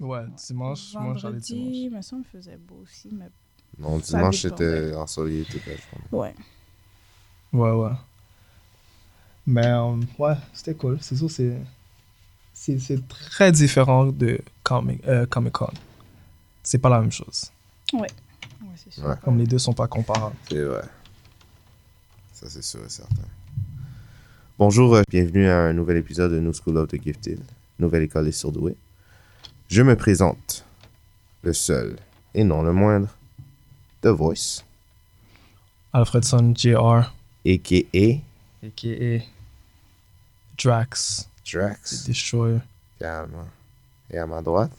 Ouais, dimanche, moi j'allais dimanche. Vendredi, mais ça me faisait beau aussi, mais Non, Ça dimanche, c'était ensoleillé toute la journée. ouais. Ouais, ouais. Mais euh, ouais, c'était cool. C'est sûr, c'est. C'est c'est très différent de Comic, euh, Comic Con. C'est pas la même chose. Ouais, c'est sûr. Ouais. Comme les deux sont pas comparables. C'est vrai. Ça, c'est sûr et certain. Bonjour, euh, bienvenue à un nouvel épisode de New School of the Gifted, nouvelle école des surdoués. Je me présente, le seul et non le moindre, The Voice, Alfredson Jr., a.k.a. a.k.a. Drax, Drax, The Destroyer. calme. Et à ma droite,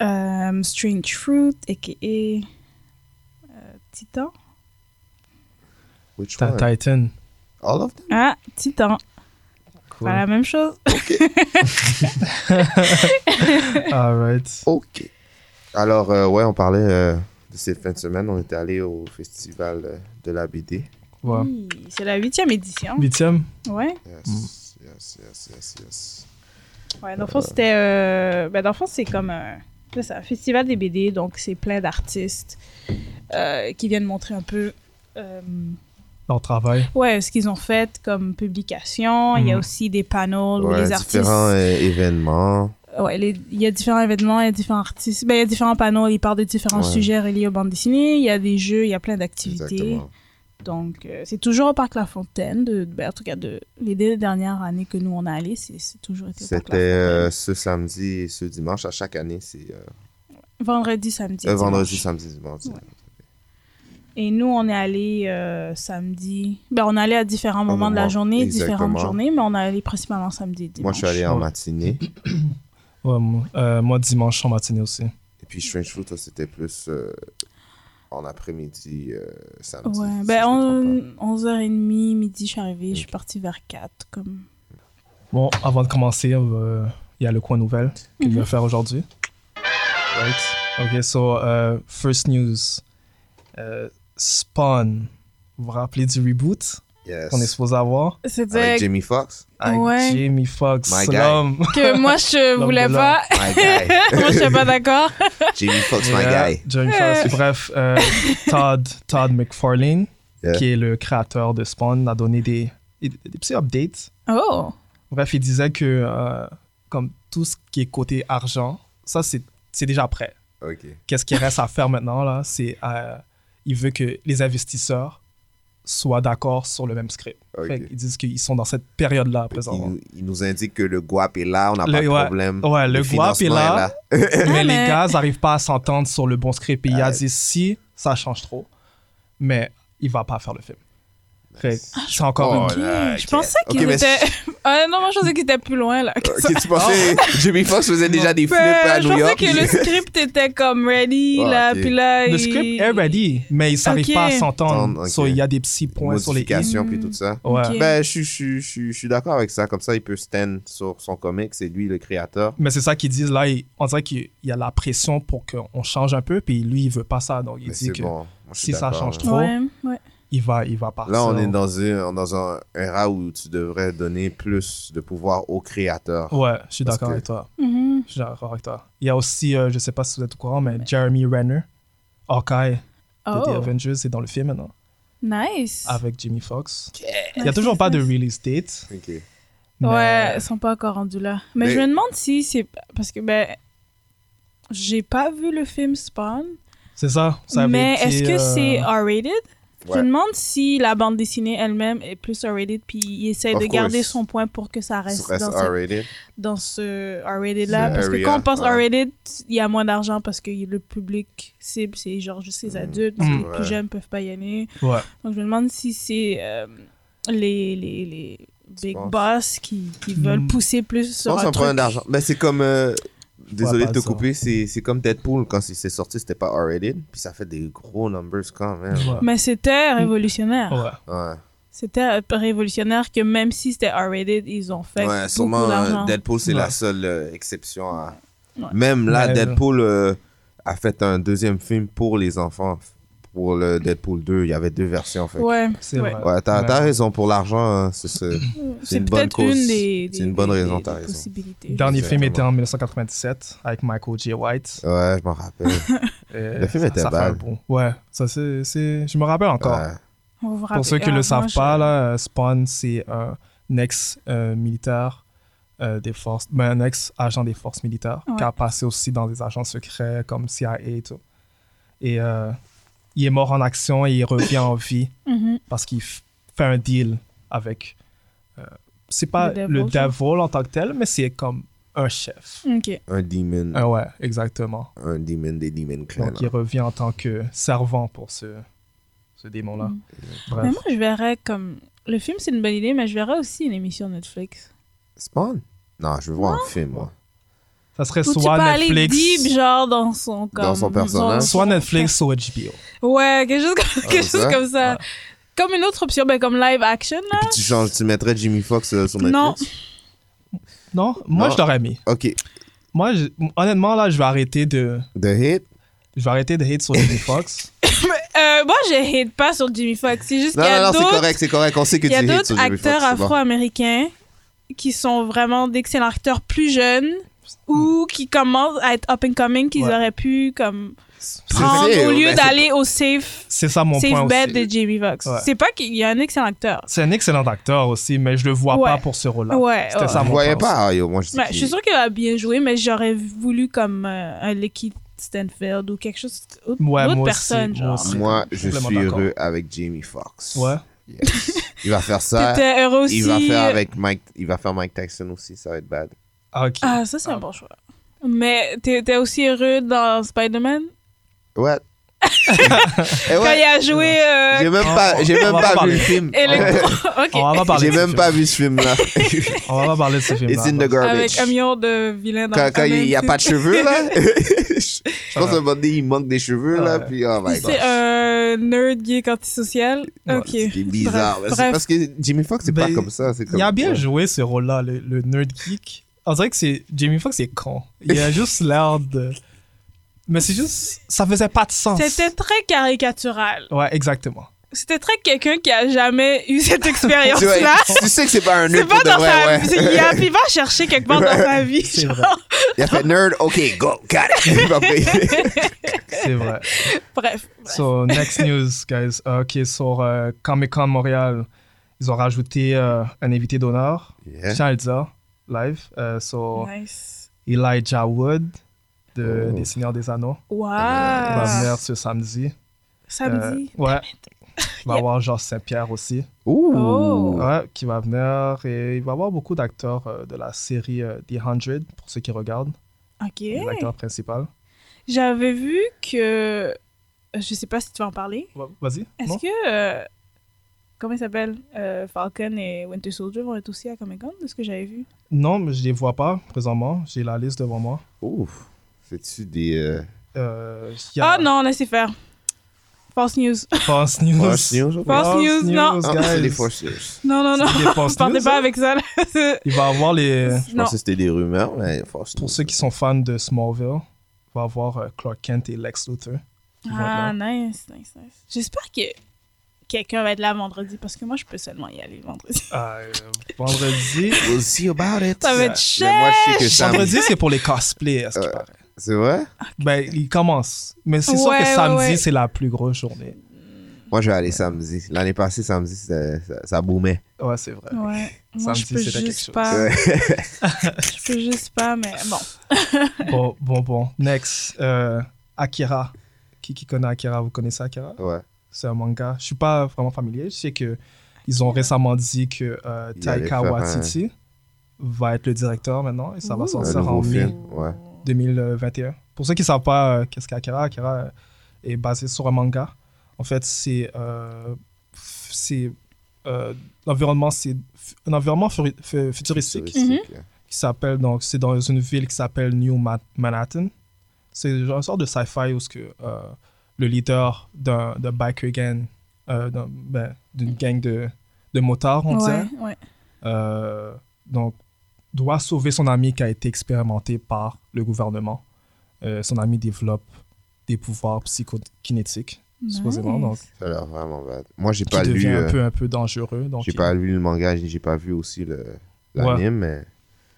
Euh, Strange Fruit, a.k.a. euh, Titan. which Ta- one? Titan. All of them? Ah, Titan. Cool. Pas la même chose. Alright. Ok. Alors, euh, ouais, on parlait euh, de cette fin de semaine. On était allé au festival euh, de la BD. Ouais. Oui, c'est la huitième édition. Huitième? Ouais. Yes, yes, yes, yes, yes. Ouais, dans le fond, c'était. euh, Ben, dans le fond, c'est comme un. C'est ça, un festival des BD, donc c'est plein d'artistes euh, qui viennent montrer un peu. Leur travail. ouais, ce qu'ils ont fait comme publication. Il y a Mhm. aussi des panels où Ouais, les artistes. différents euh, événements. Ouais, les- il y a différents événements, il y a différents artistes. Ben, il y a différents panneaux, ils parlent de différents Ouais. sujets reliés aux bandes dessinées. Il y a des jeux, il y a plein d'activités. Exactement. Donc, euh, c'est toujours au Parc La Fontaine. De, ben, en tout cas, de, les deux dernières années que nous, on a allé, c'est c'est toujours été au Parc C'était La Fontaine. euh, ce samedi et ce dimanche. À chaque année, c'est euh, Vendredi, samedi. euh, vendredi, samedi, dimanche. Ouais. Et nous, on est allé euh, samedi. Ben, on est allé à différents moments de la journée, exactement. différentes journées, mais on est allé principalement samedi et dimanche. Moi, je suis allé en Ouais. matinée. Ouais, moi, euh, moi, dimanche en matinée aussi. Et puis Strange Fruit, c'était plus euh, en après-midi, euh, samedi. Ouais, si ben, on, 11h30, midi, je suis arrivée. Je suis partie vers 4. Comme... Bon, avant de commencer, euh, il y a le coin nouvelle qu'il Mhm. va faire aujourd'hui. Right. Ok, so, uh, first news. Euh, Spawn. Vous vous rappelez du reboot. Yes. qu'on est supposé avoir? C'était Avec Jamie Foxx? avec Ouais. Jamie Foxx, My guy. l'homme. que moi, je L'homme voulais de pas. My guy. moi, je suis pas d'accord. Jamie Foxx, my Yeah, guy. Jamie Foxx. Bref, euh, Todd, Todd McFarlane, Yeah. qui est le créateur de Spawn, a donné des, des, des petits updates. Oh! Bref, il disait que euh, comme tout ce qui est côté argent, ça c'est c'est déjà prêt. Ok. Qu'est-ce qu'il reste à faire maintenant là C'est euh, il veut que les investisseurs soient d'accord sur le même script. Fait qu'ils disent qu'ils sont dans cette période là Il, présentement. nous- il nous indique que le guap est là, on n'a pas Le- de ouais. problème. Ouais, le guap est là. mais Ah, les gars n'arrivent pas à s'entendre sur le bon script. Et il a Ah. dit si ça change trop, mais il va pas faire le film. Fait que c'est encore Oh, une. là, Je pensais mais étaient. Ah, non, moi, je pensais qu'ils étaient plus loin, là. que tu pensais Jamie Foxx faisait déjà des flips Ben, à je New pensais York? que le script était comme ready, Ah, là, puis là. Le il- script est ready, mais ils n'arrivent pas à s'entendre. So, il y a des petits points sur les i. Modification puis tout ça. Ouais. Ben, je, suis- je, suis- je, je suis d'accord avec ça. Comme ça, il peut stand sur son comic. C'est lui le créateur. Mais c'est ça qu'ils disent là. il- on dirait qu'il y a la pression pour qu'on change un peu, puis lui, il veut pas ça. Donc, il Mais dit que bon. Moi, je suis si ça change trop, Ouais, ouais. Il, va, il va partir. Là, on est dans un, dans un era où tu devrais donner plus de pouvoir au créateur. Ouais, je suis d'accord que- avec toi. Mhm. Je suis d'accord avec toi. Il y a aussi, euh, je sais pas si vous êtes au courant, mais Jeremy Renner, Hawkeye de The Oh, Avengers, est dans le film maintenant, nice. avec Jamie Foxx. Il Nice, n'y a toujours nice, pas de release date. Ok. mais- Ouais, ils sont pas encore rendus là. Mais, Mais- je me demande si c'est. Parce que, ben. J'ai pas vu le film Spawn. C'est ça. ça avait mais est-ce que euh, c'est R-rated? Je Ouais. me demande si la bande dessinée elle-même est plus R-rated, puis il essaie Of de garder son point pour que ça reste, Ça reste dans, dans ce R-rated là. Ce Parce que area, quand on pense ouais. R-rated, il y a moins d'argent parce que le public cible, c'est genre juste les adultes. parce que Mm. Les plus jeunes peuvent pas y aller. Ouais. Donc je me demande si c'est euh, les, les, les, big boss qui, qui veulent Hmm. pousser plus Je sur pense un un truc. problème d'argent. Mais c'est comme. euh, désolé de te couper, c'est c'est comme Deadpool quand il s'est sorti, c'était pas R-rated. Puis ça fait des gros numbers quand même. Ouais. Mais c'était révolutionnaire. Ouais. Ouais. C'était euh, révolutionnaire que même si c'était R-rated, ils ont fait Ouais, sûrement euh. Deadpool, c'est Ouais. la seule euh, exception. à- Ouais. Même là, Deadpool euh, a fait un deuxième film pour les enfants. Pour le Deadpool 2, il y avait deux versions. Fait. que- Ouais, C'est ouais. vrai. Ouais, t'as Mais- t'as raison pour l'argent. hein, c'est une bonne peut-être cause. une des, C'est des- une bonne des- raison, des t'as raison. Le dernier film était en 1997 avec Michael J. White. Ouais, je m'en rappelle. Le film ça- était ça fait bad. bon- Ouais, ça c'est, c'est- je me rappelle encore. Ouais. On va vous Pour ceux qui ne le savent moi, je- pas, là, euh, Spawn, c'est un ex-militaire euh, des forces, ben, un ex-agent des forces militaires Ouais. qui a passé aussi dans des agents secrets comme CIA et tout. Et euh, il est mort en action et il revient en vie Mhm. parce qu'il f- fait un deal avec. euh, c'est pas Le le devil, en tant que tel, mais c'est comme un chef. Un demon. Ah ouais, exactement. Un demon des demon clans. Donc il revient en tant que servant pour ce, ce démon-là. Mm. Bref. Mais moi, je verrais comme. Le film, c'est une bonne idée, mais je verrais aussi une émission Netflix. Spawn? Non, je veux voir un film, moi. Ça serait Ou tu peux soit aller Netflix. deep, genre, dans son. Comme, Dans son personnage. Soit Netflix, soit HBO. Ouais, quelque chose comme, quelque ça? chose comme ça. Ouais. Comme une autre option, ben, comme live action, là. Puis tu changes, tu mettrais Jimmy Fox euh, sur Netflix? Non. Non, moi Non. je l'aurais mis. Ok. Moi, je- honnêtement, là, je vais arrêter de, The Hit? je vais arrêter de hate sur Jamie Foxx. Euh, moi, je hate pas sur Jimmy Foxx. C'est juste Non, qu'il y non, a non, c'est correct, c'est correct. On sait que Il tu y a hates sur d'autres Jimmy Fox. acteurs bon. afro-américains qui sont vraiment d'excellents acteurs plus jeunes ou qui commencent à être up and coming qu'ils Ouais. auraient pu comme prendre vrai, au lieu c'est- d'aller au safe C'est ça mon point safe bet aussi. de Jamie Foxx. Ouais. C'est pas qu'il y a un excellent acteur. C'est un excellent acteur aussi, mais je le vois Ouais. pas pour ce rôle-là. Ouais, C'était ouais. ça Je mon voyais point pas, yo, moi je je suis sûre qu'il a bien joué, mais j'aurais voulu comme euh, un Licky Stanfield ou quelque chose autre, Ouais, d'autres moi aussi, personnes moi genre. aussi. Moi, je suis heureux avec Jamie Foxx. Ouais. Yes. Il va faire ça. Heureux aussi. Il va faire avec Mike, il va faire Mike Tyson aussi, ça va être bad. Ah, ok. Ah, ça c'est Ah. un bon choix. Mais t'étais aussi heureux dans Spider-Man? What? Eh quand ouais, il a joué euh, j'ai même pas, j'ai même vu le film. Electro. ok. On va pas parler J'ai de ce même film. pas vu ce film-là. On va pas parler de ce film. It's in the Avec garbage. un million de vilains dans Quand, le quand il n'y a pas de cheveux, là. Je pense qu'à un moment donné, il manque des cheveux, là. Ouais. Puis, oh my god. C'est un nerd geek antisocial. Ouais, ok. C'est bizarre. C'est. Parce que Jimmy Foxx, c'est pas Ben, comme ça. c'est Comme... Il a bien Ouais. joué ce rôle-là, le, le nerd geek. On dirait que c'est Jamie Foxx est con. Il a juste l'air de. Mais c'est juste, ça faisait pas de sens. C'était très caricatural. Ouais, exactement. C'était très quelqu'un qui a jamais eu cette Tu, vois, expérience-là. tu sais que c'est pas un C'est nerd pas pour de dans vrai, sa ouais. vie. Il, a- il va chercher quelque part dans sa vie. C'est genre. vrai. Il a fait nerd, ok, go, got it. C'est vrai. Bref. So, next news, guys. Ok, sur euh, Comic Con Montréal, ils ont rajouté euh, un invité d'honneur, Yeah. Charles live. Euh, so, Nice. Elijah Wood, de, Oh. des Seigneurs des Anneaux. Wow. Il va venir ce samedi. Samedi. Euh, ouais. Il va y avoir Georges Saint-Pierre aussi. Ouh. Oh. Ouais, qui va venir. Et il va y avoir beaucoup d'acteurs euh, de la série euh, The 100, pour ceux qui regardent. Ok. L'acteur principal. J'avais vu que. Je sais pas si tu vas en parler. Vas-y. Est-ce que. Comment il s'appelle? Euh, Falcon et Winter Soldier vont être aussi à Comic Con, de ce que j'avais vu. Non, mais je les vois pas présentement. J'ai la liste devant moi. Ouf. C'est-tu des. Euh... Euh, a Ah non, laissez faire. False news. False News. Force News. False news, non. Ah, c'est des Force News. Non, non, non. False Partez news, pas avec ça. Il va avoir les. Je non. pensais que c'était des rumeurs, mais Pour News. ceux qui sont fans de Smallville, il va avoir euh, Clark Kent et Lex Luthor. Ah, nice, nice, nice. J'espère que quelqu'un va être là vendredi parce que moi, je peux seulement y aller vendredi. Ah, euh, vendredi. We'll see about it. Ça va être Mais cher. moi, je sais que vendredi, c'est pour les cosplays, à ce qui Ouais. paraît. C'est vrai? Ben, il commence. Mais c'est sûr Ouais, que ouais, samedi, ouais. c'est la plus grosse journée. Moi, je vais aller samedi. L'année passée, samedi, ça, ça boomait. Ouais, c'est vrai. Ouais. Moi, Samedi, je peux c'était quelque juste chose. pas. Je peux juste pas, mais bon. Bon, bon, bon. Next, euh, Akira. Qui, qui connaît Akira Vous connaissez Akira? Ouais. C'est un manga. Je suis pas vraiment familier. Je sais que ils ont récemment dit que euh, Taika un- Waititi va être le directeur maintenant et ça va Ouh. Un sortir en mai film. Ouais. 2021. Pour ceux qui ne savent pas euh, qu'est-ce qu'Akira, Akira euh, est basé sur un manga. En fait, c'est euh, c'est euh, l'environnement, c'est un environnement futuristique Futuristique, là. qui s'appelle, donc, c'est dans une ville qui s'appelle New Ma- Manhattan. C'est genre une sorte de sci-fi où ce que, euh, le leader d'un biker gang, euh, ben, d'une gang de, de motards, on dirait, Ouais, ouais. euh, donc, doit sauver son ami qui a été expérimenté par le gouvernement. Euh, son ami développe des pouvoirs psychokinétiques, supposément, donc. Ça a l'air vraiment bad. Moi, j'ai pas lu. un euh, peu, un peu dangereux. J'ai il- pas lu le manga, j'ai pas vu aussi le l'anime, mais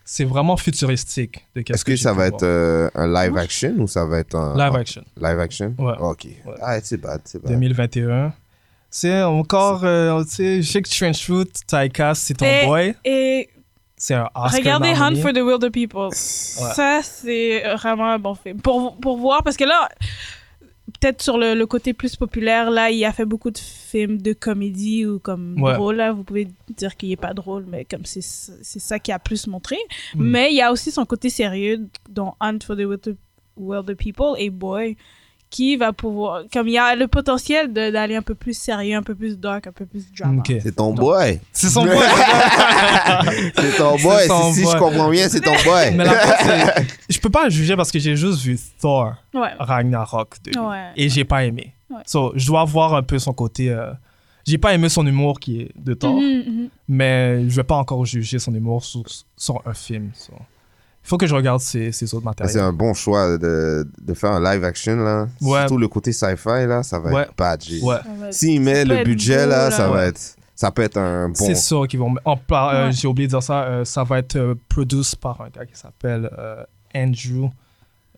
c'est vraiment futuristique. de qu'est-ce est-ce que ça va être euh, un live action ou ça va être un Live action, live action? Ouais. Ok. Ouais. Ah, c'est bad, c'est bad. 2021. C'est encore, euh, tu sais, je sais que Trenchfoot, Taika, c'est ton Et- boy. Et C'est un Oscar regardez Hunt for the Wilder People. Ça, c'est vraiment un bon film. Pour, pour voir, parce que là, peut-être sur le, le côté plus populaire, là, il a fait beaucoup de films de comédie ou comme Ouais. drôle. Là. Vous pouvez dire qu'il est pas drôle, mais comme c'est c'est ça qui a plus montré. Mm. Mais il y a aussi son côté sérieux, dont Hunt for the Wilder People et Boy, qui va pouvoir. Comme il y a le potentiel d'aller un peu plus sérieux, un peu plus dark, un peu plus drama. C'est ton boy. C'est son boy. c'est ton boy. Son Si, si boy. je comprends bien, c'est ton boy. Mais la je peux pas juger parce que j'ai juste vu Thor Ouais. Ragnarok de lui. Ouais. et j'ai pas aimé. Ouais. So, je dois voir un peu son côté. euh, J'ai pas aimé son humour qui est de Thor, Mhm, mhm. mais je vais pas encore juger son humour sur, sur un film. so. Il faut que je regarde ses, ses autres Mais matériels. C'est un bon choix de, de faire un live action, là. Ouais. Surtout le côté sci-fi, là, ça va Ouais. être bad. J'ai- Ouais. S'il met le budget, beau, là, ça va être... Ça peut être un bon... C'est sûr qu'ils vont. En par- euh. J'ai oublié de dire ça. euh, ça va être euh, produit par un gars qui s'appelle euh, Andrew.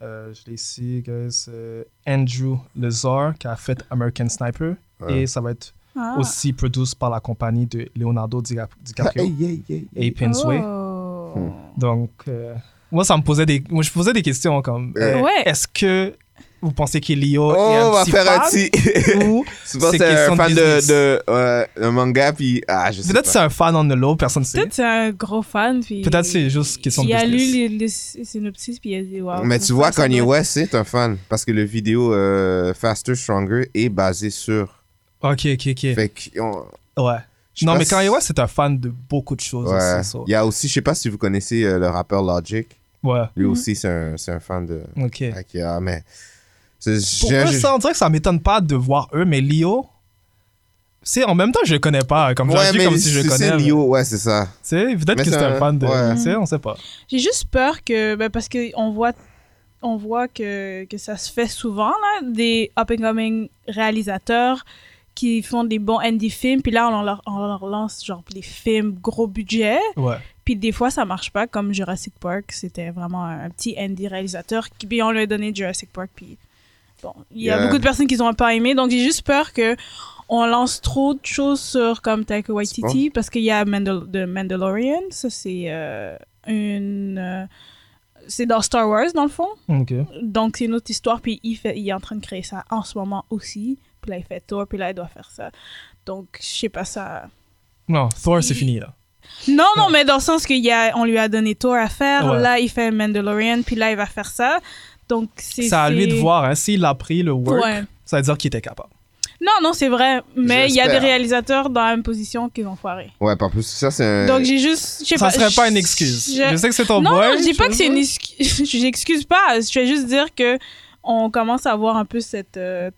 euh, je l'ai ici, guys. euh, Andrew Lazar, qui a fait American Sniper. Ouais. Et ça va être Ah. aussi produit par la compagnie de Leonardo Dica- DiCaprio Hey, hey, hey, hey. et Apex Way. Oh. Hmm. Donc, euh, moi, ça me posait des. Moi, je posais des questions comme. euh, Ouais. Est-ce que vous pensez qu'Elio Oh, est on un va petit faire un fan petit... ou c'est un fan de, de euh, un manga, puis... Ah, je sais Peut-être c'est un fan on the low, personne ne sait. Peut-être c'est un gros fan. puis Peut-être c'est juste question de Il a lu les, les synopsis, puis il a dit Waouh. Mais tu vois, Kanye West, c'est un fan. Parce que le vidéo euh, Faster, Stronger est basé sur... Ok, ok, ok. Fait que... on- Ouais. Non, mais si- Kanye West, c'est un fan de beaucoup de choses Ouais. aussi. so- Il y a aussi, je sais pas si vous connaissez euh, le rappeur Logic. Ouais, Lui aussi, c'est un, c'est un fan de ok. Akira, mais... c'est- j'ai- j'ai- ça, on dirait que ça m'étonne pas de voir eux, mais Lio, c'est en même temps, je le connais pas. Comme Ouais, mais comme si je le c'est- connais. c'est mais- Lio, ouais, c'est ça. Peut-être Mais que c'est c'est un un- fan de. ouais. Sais, on sait pas. J'ai juste peur que. Ben, parce qu'on voit, on voit que, que ça se fait souvent, là, des up-and-coming réalisateurs qui font des bons indie films, puis là, on leur, on leur lance genre des films gros budget, Ouais. puis des fois, ça marche pas, comme Jurassic Park, c'était vraiment un petit indie réalisateur, qui, puis on lui a donné Jurassic Park, puis bon, il y a Yeah. beaucoup de personnes qui ont pas aimé, donc j'ai juste peur que on lance trop de choses sur comme Taika Waititi, parce qu'il y a Mandal The Mandalorian, ça c'est euh, une... euh, c'est dans Star Wars, dans le fond. Donc, c'est une autre histoire. Puis, il, fait, il est en train de créer ça en ce moment aussi. Puis là, il fait Thor. Puis là, il doit faire ça. Donc, je sais pas ça. Non, Thor, c'est fini, là. Non, non, mais dans le sens qu'on lui a donné Thor à faire. Ouais. Là, il fait Mandalorian. Puis là, il va faire ça. Donc, c'est. C'est à lui de voir. Hein. S'il a pris le work, Ouais. ça veut dire qu'il était capable. Non, non, c'est vrai. Mais il y a des réalisateurs dans la même position qui ont foiré. Ouais, pas plus. Ça, c'est un... Donc, j'ai juste. Je sais Ça pas. serait pas une excuse. je- Je sais que c'est ton non, boy. non, je dis pas que c'est une excuse. J'excuse pas. Je vais juste dire que on commence à avoir un peu cette euh,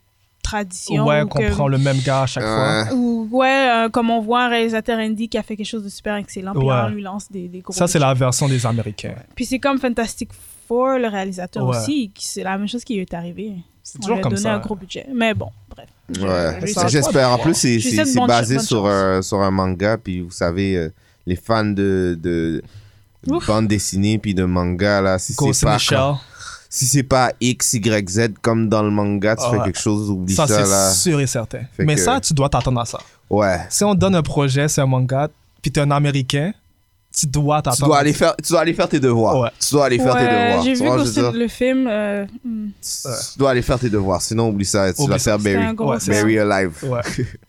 tradition. Ouais, qu'on prend le même gars à chaque fois. Ouais. Ou, ouais, euh, comme on voit un réalisateur indie qui a fait quelque chose de super excellent, puis Ouais. on lui lance des, des gros. Ça, c'est la version des Américains. Puis c'est comme Fantastic Four, le réalisateur Ouais. aussi, qui- c'est la même chose qui lui est arrivé. C'est On toujours lui a comme donné ça. un gros budget. Mais bon, bref. Ouais, je- ça- j'espère. En plus, c'est basé sur un, sur un manga, puis vous savez, euh, les fans de, de, Ouf. bande dessinée puis de manga, là, si c'est pas. Si c'est pas X, Y, Z comme dans le manga, tu Ah fais ouais. quelque chose, oublie ça, Ça, c'est sûr et certain. Fait Mais que- ça, tu dois t'attendre à ça. Ouais. Si on te donne un projet, c'est un manga, puis t'es un Américain, tu dois Tu t'attendre. dois, aller faire, tu dois aller faire tes devoirs. Ouais. Tu dois aller faire tes devoirs. J'ai Tu vu in- dire, le film. euh, Tu dois aller faire tes devoirs, sinon oublie ça. Tu Oublie vas ça. faire Barry. Ouais. Barry Alive. Ouais,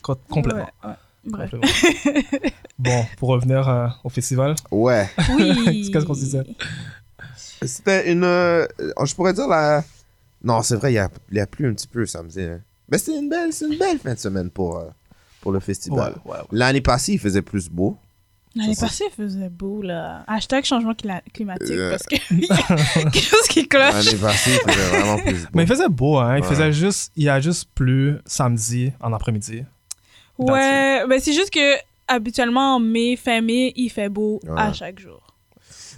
Co- complètement. Ouais, ouais. Bref. Bon, pour revenir euh, au festival. Ouais. Oui. Qu'est-ce qu'on se disait? C'était une. euh, je pourrais dire la. Non, c'est vrai, il y a, il a plu un petit peu samedi. Hein. Mais c'était une belle, c'est une belle fin de semaine pour, euh, pour le festival. Ouais, ouais, ouais. L'année passée, il faisait plus beau. L'année passée, il faisait beau, là. Hashtag changement cla- climatique, Euh. parce que il y a quelque chose qui cloche. L'année passée, il faisait vraiment plus beau. Mais il faisait beau, hein. Il Ouais. faisait juste, il a juste plu samedi en après-midi. Ouais, mais c'est juste que habituellement en mai, fin mai, il fait beau Ouais. à chaque jour.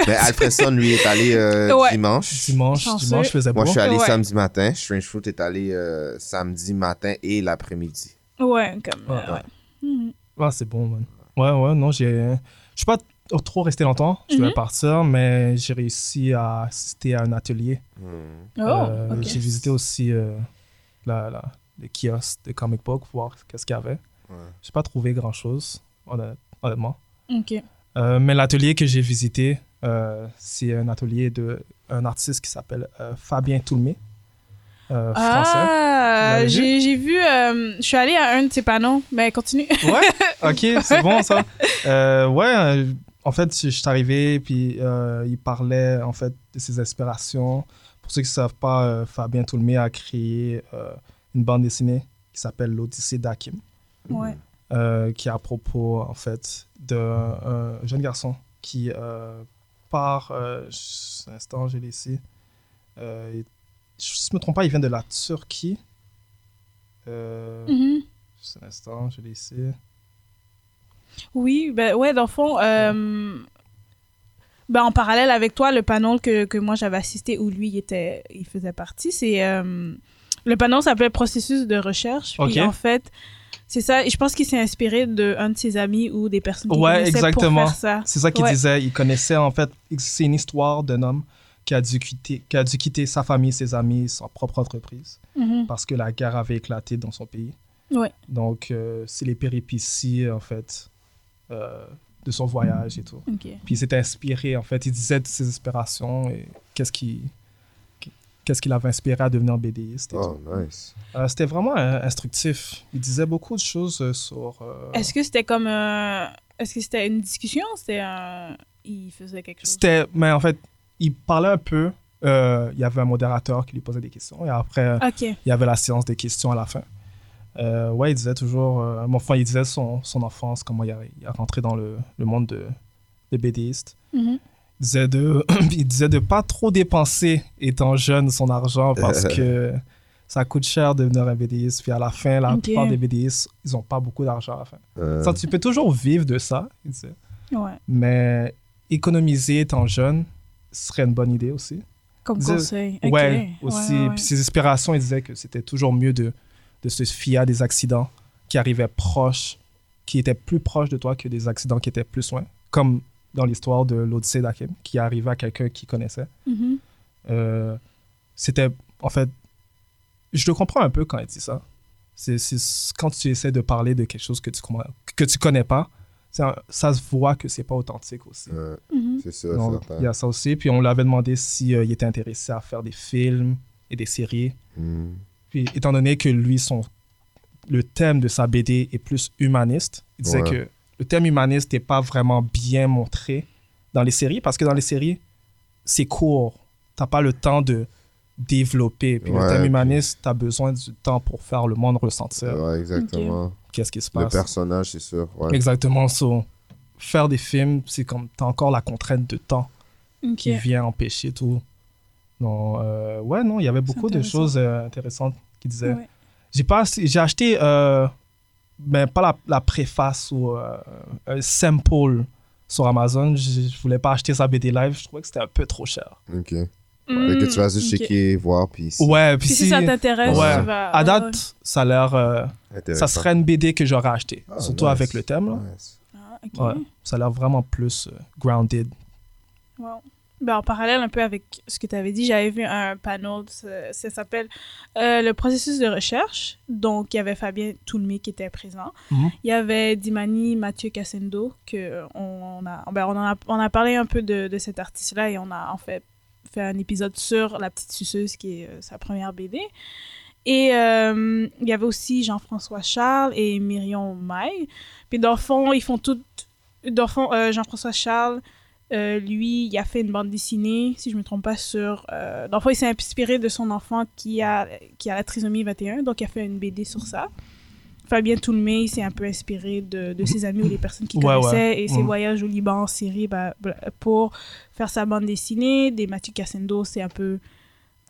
Mais Alfredson, lui, est allé euh, Ouais. dimanche. Dimanche, Chanceux. dimanche, faisait beau. Moi, je suis allé Ouais. samedi matin. Strange Fruit est allé euh, samedi matin et l'après-midi. Ouais, comme. Ouais. euh, ouais. Mhm. Ah, c'est bon, man. Ouais, ouais, non, j'ai. Je suis pas t- trop resté longtemps. Je devais Mhm. partir, mais j'ai réussi à assister à un atelier. Oh, Euh, ok. J'ai visité aussi euh, la, la, les kiosques de comic book, voir qu'est-ce qu'il y avait. Ouais. J'ai pas trouvé grand-chose, honnêt- honnêtement. Ok. Euh, mais l'atelier que j'ai visité, euh, c'est un atelier de un artiste qui s'appelle euh, Fabien Toulmé, euh, français. Ah, vu? j'ai vu. euh, je suis allée à un de ses panneaux, mais continue. Ouais, ok, c'est bon ça. Euh, ouais, euh, en fait, je suis arrivé, puis euh, il parlait en fait de ses inspirations. Pour ceux qui ne savent pas, euh, Fabien Toulmé a créé euh, une bande dessinée qui s'appelle L'Odyssée d'Akim, Ouais. euh, qui est à propos en fait d'un jeune garçon qui part, euh, un instant, j'ai laissé. Euh, si je ne me trompe pas, il vient de la Turquie. Euh, Mhm. Juste un instant, je l'ai ici. Oui, ben ouais, dans le fond, euh, ben en parallèle avec toi, le panneau que, que moi j'avais assisté où lui il était, il faisait partie, c'est euh, le panneau s'appelait processus de recherche. Puis Ok. en fait, c'est ça. Et je pense qu'il s'est inspiré de un de ses amis ou des personnes qui Ouais, connaissaient exactement. pour faire ça. C'est ça qu'il Ouais. disait. Il connaissait, en fait, c'est une histoire d'un homme qui a, dû quitter, qui a dû quitter sa famille, ses amis, sa propre entreprise, Mhm. parce que la guerre avait éclaté dans son pays. Ouais. Donc, euh, c'est les péripéties, en fait, euh, de son voyage et tout. Ok. Puis il s'est inspiré, en fait, il disait de ses inspirations et qu'est-ce qui... Qu'est-ce qui l'avait inspiré à devenir BDiste. Oh, nice. Euh, C'était vraiment euh, instructif. Il disait beaucoup de choses euh, sur... euh, Est-ce que c'était comme euh, est-ce que c'était une discussion c'était un il faisait quelque chose? C'était, mais en fait, il parlait un peu. euh, il y avait un modérateur qui lui posait des questions et après, Ok. il y avait la séance des questions à la fin. Euh, ouais, il disait toujours, euh, mon enfin, il disait son, son enfance, comment il a, il a rentré dans le, le monde de, des BDistes. Mhm. Il disait de, il disait de pas trop dépenser étant jeune son argent parce que ça coûte cher de devenir un BDiste. Puis à la fin, la Ok. plupart des BDistes, ils ont pas beaucoup d'argent à la fin. Euh, Ça, tu peux toujours vivre de ça, il disait. Ouais. Mais économiser étant jeune serait une bonne idée aussi. Comme Disait- conseil. Ok. Ouais, aussi. Ouais, ouais, Puis ses inspirations, il disait que c'était toujours mieux de, de se fier à des accidents qui arrivaient proches, qui étaient plus proches de toi que des accidents qui étaient plus loin. Comme dans l'histoire de l'Odyssée d'Akim, qui arrivait à quelqu'un qui connaissait. Mhm. Euh, c'était, en fait, je le comprends un peu quand il dit ça. C'est quand tu essaies de parler de quelque chose que tu, que tu connais pas, un- ça se voit que c'est pas authentique aussi. euh, Mhm. c'est ça, certain. il y a ça aussi. Puis on l'avait demandé s'il était intéressé à faire des films et des séries. Hmm. Puis étant donné que lui, son, le thème de sa BD est plus humaniste, il disait Ouais. que le thème humaniste n'est pas vraiment bien montré dans les séries parce que dans les séries, c'est court. Tu n'as pas le temps de développer. Puis Ouais, le thème puis- humaniste, tu as besoin du temps pour faire le monde ressentir Ouais, exactement. qu'est-ce qui se Le passe? personnage, c'est sûr. Ouais. Exactement. So, faire des films, c'est comme tu as encore la contrainte de temps qui vient empêcher tout. Non, euh, ouais, non, il y avait beaucoup de choses euh, intéressantes qui disaient. Ouais. J'ai pas, j'ai acheté, euh, ben pas la, la préface ou euh, un sample sur Amazon. Je, je voulais pas acheter sa BD live. Je trouvais que c'était un peu trop cher. Ok. Mm, que tu vas juste ok. checker, voir, puis si- Ouais, puis Puis si, si, ça t'intéresse, Ouais. tu vas. à date, ouais. ça a l'air, euh, ça serait une BD que j'aurais acheté, Ah, surtout nice. avec le thème. Là. Nice. Ah, ça a l'air vraiment plus euh, grounded. Wow. Ben, en parallèle un peu avec ce que tu avais dit, j'avais vu un panel, ça, ça s'appelle euh, le processus de recherche. Donc, il y avait Fabien Toulmé qui était présent. Mhm. Il y avait Dimani Mathieu Cassendo, que on a, ben, on, a, on a parlé un peu de, de cet artiste-là et on a en fait fait un épisode sur La Petite Suceuse, qui est euh, sa première BD. Et euh, il y avait aussi Jean-François Charles et Myrion Maille. Puis dans le fond, ils font tout... Dans le fond, Jean-François Charles, euh, lui, il a fait une bande dessinée, si je me trompe pas, sur... Euh, dans le fond, il s'est inspiré de son enfant qui a, qui a la trisomie 21, donc il a fait une BD sur ça. Fabien Toulmé, il s'est un peu inspiré de, de ses amis ou des personnes qu'il Ouais, ouais. connaissait et ses Mhm. voyages au Liban, en Syrie, bah, pour faire sa bande dessinée. Des Mathieu Cassendo, c'est un peu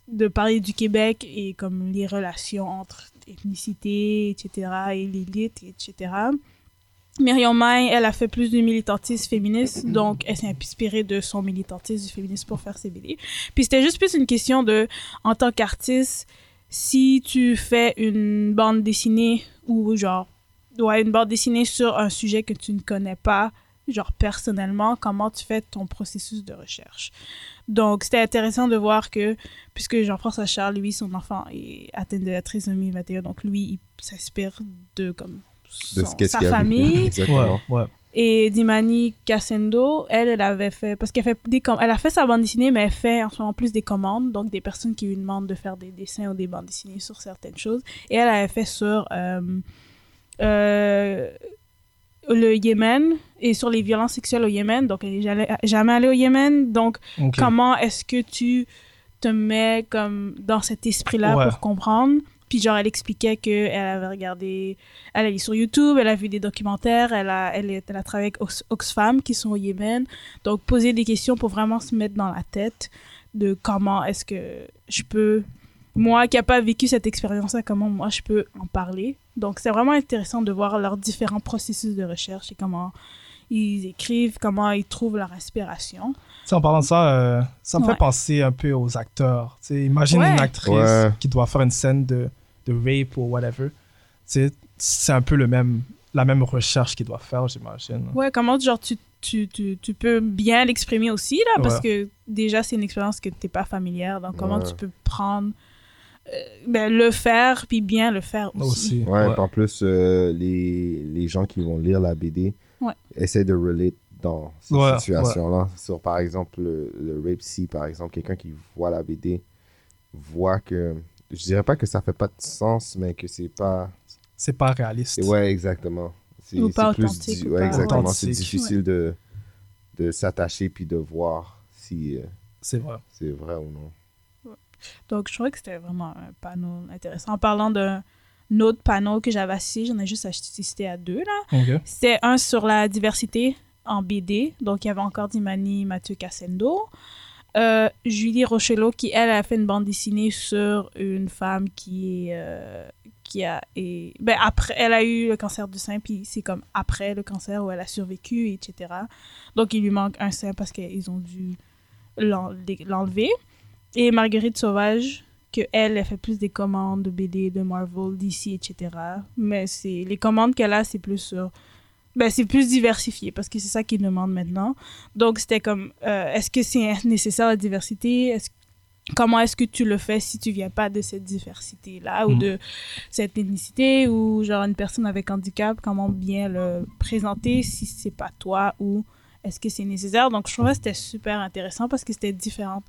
de parler du Québec et comme les relations entre ethnicité, etc., et l'élite, etc. Myriam May, elle a fait plus de militantisme féministe, donc elle s'est inspirée de son militantisme féministe pour faire ses BD. Puis c'était juste plus une question de, en tant qu'artiste, si tu fais une bande dessinée ou genre, ouais, une bande dessinée sur un sujet que tu ne connais pas, genre personnellement, comment tu fais ton processus de recherche? Donc c'était intéressant de voir que, puisque Jean-François Charles, lui, son enfant est atteint de la trisomie 21, donc lui, il s'inspire de comme De son- ce qu'est-ce sa qu'il y a vécu. famille. Exactement. Ouais, ouais. Et Dimani Cassendo, elle, elle avait fait, parce qu'elle fait des com- elle a fait sa bande dessinée, mais elle fait en ce moment plus des commandes, donc des personnes qui lui demandent de faire des dessins ou des bandes dessinées sur certaines choses. Et elle avait fait sur euh, euh, le Yémen et sur les violences sexuelles au Yémen, donc elle n'est jamais, jamais allée au Yémen, donc comment est-ce que tu te mets comme dans cet esprit-là Ouais. pour comprendre? Puis genre elle expliquait que elle avait regardé elle est sur YouTube elle a vu des documentaires elle a elle, est- elle a travaillé avec Ox- Oxfam qui sont au Yémen donc poser des questions pour vraiment se mettre dans la tête de comment est-ce que je peux moi qui n'ai pas vécu cette expérience-là, comment moi je peux en parler. Donc c'est vraiment intéressant de voir leurs différents processus de recherche et comment ils écrivent, comment ils trouvent leur inspiration. Tu sais, en parlant de ça, euh, ça me Ouais. fait penser un peu aux acteurs. Tu sais, imagine Ouais. une actrice Ouais. qui doit faire une scène de, de rape ou whatever. Tu sais, c'est un peu le même, la même recherche qu'il doit faire, j'imagine. Ouais, comment genre tu, tu, tu, tu peux bien l'exprimer aussi là parce que déjà c'est une expérience que t'es pas familière donc comment Ouais. tu peux prendre euh, ben, le faire puis bien le faire aussi. Aussi. Ouais, en plus, euh, les, les gens qui vont lire la BD Ouais. essaient de relate dans ces Ouais, situations-là. Sur, par exemple, le, le rape, si, par exemple, quelqu'un qui voit la BD voit que. Je dirais pas que ça fait pas de sens, mais que c'est pas. C'est pas réaliste. Ouais, exactement. C'est Ou pas c'est plus ou ouais, pas exactement. C'est difficile de, de s'attacher puis de voir si euh, C'est vrai. c'est vrai ou non. Donc je trouvais que c'était vraiment un panneau intéressant. En parlant d'un autre panneau que j'avais assisté, j'en ai juste assisté à deux là. Ok. C'était un sur la diversité en BD. Donc, il y avait encore Dimani Mathieu Cassendo. Euh, Julie Rochelot, qui, elle, a fait une bande dessinée sur une femme qui est... euh, qui a... Et, ben, après, elle a eu le cancer du sein, puis c'est comme après le cancer où elle a survécu, etc. Donc, il lui manque un sein parce qu'ils ont dû l'en- l'enlever. Et Marguerite Sauvage, que elle, elle fait plus des commandes de BD, de Marvel, DC, etc. Mais c'est les commandes qu'elle a, c'est plus sur ben, c'est plus diversifié parce que c'est ça qu'ils demandent maintenant. Donc, c'était comme, euh, est-ce que c'est nécessaire la diversité? Comment est-ce que tu le fais si tu viens pas de cette diversité-là ou Mm. de cette ethnicité ou genre une personne avec handicap, comment bien le présenter si c'est pas toi ou est-ce que c'est nécessaire? Donc, je trouvais que c'était super intéressant parce que c'était différentes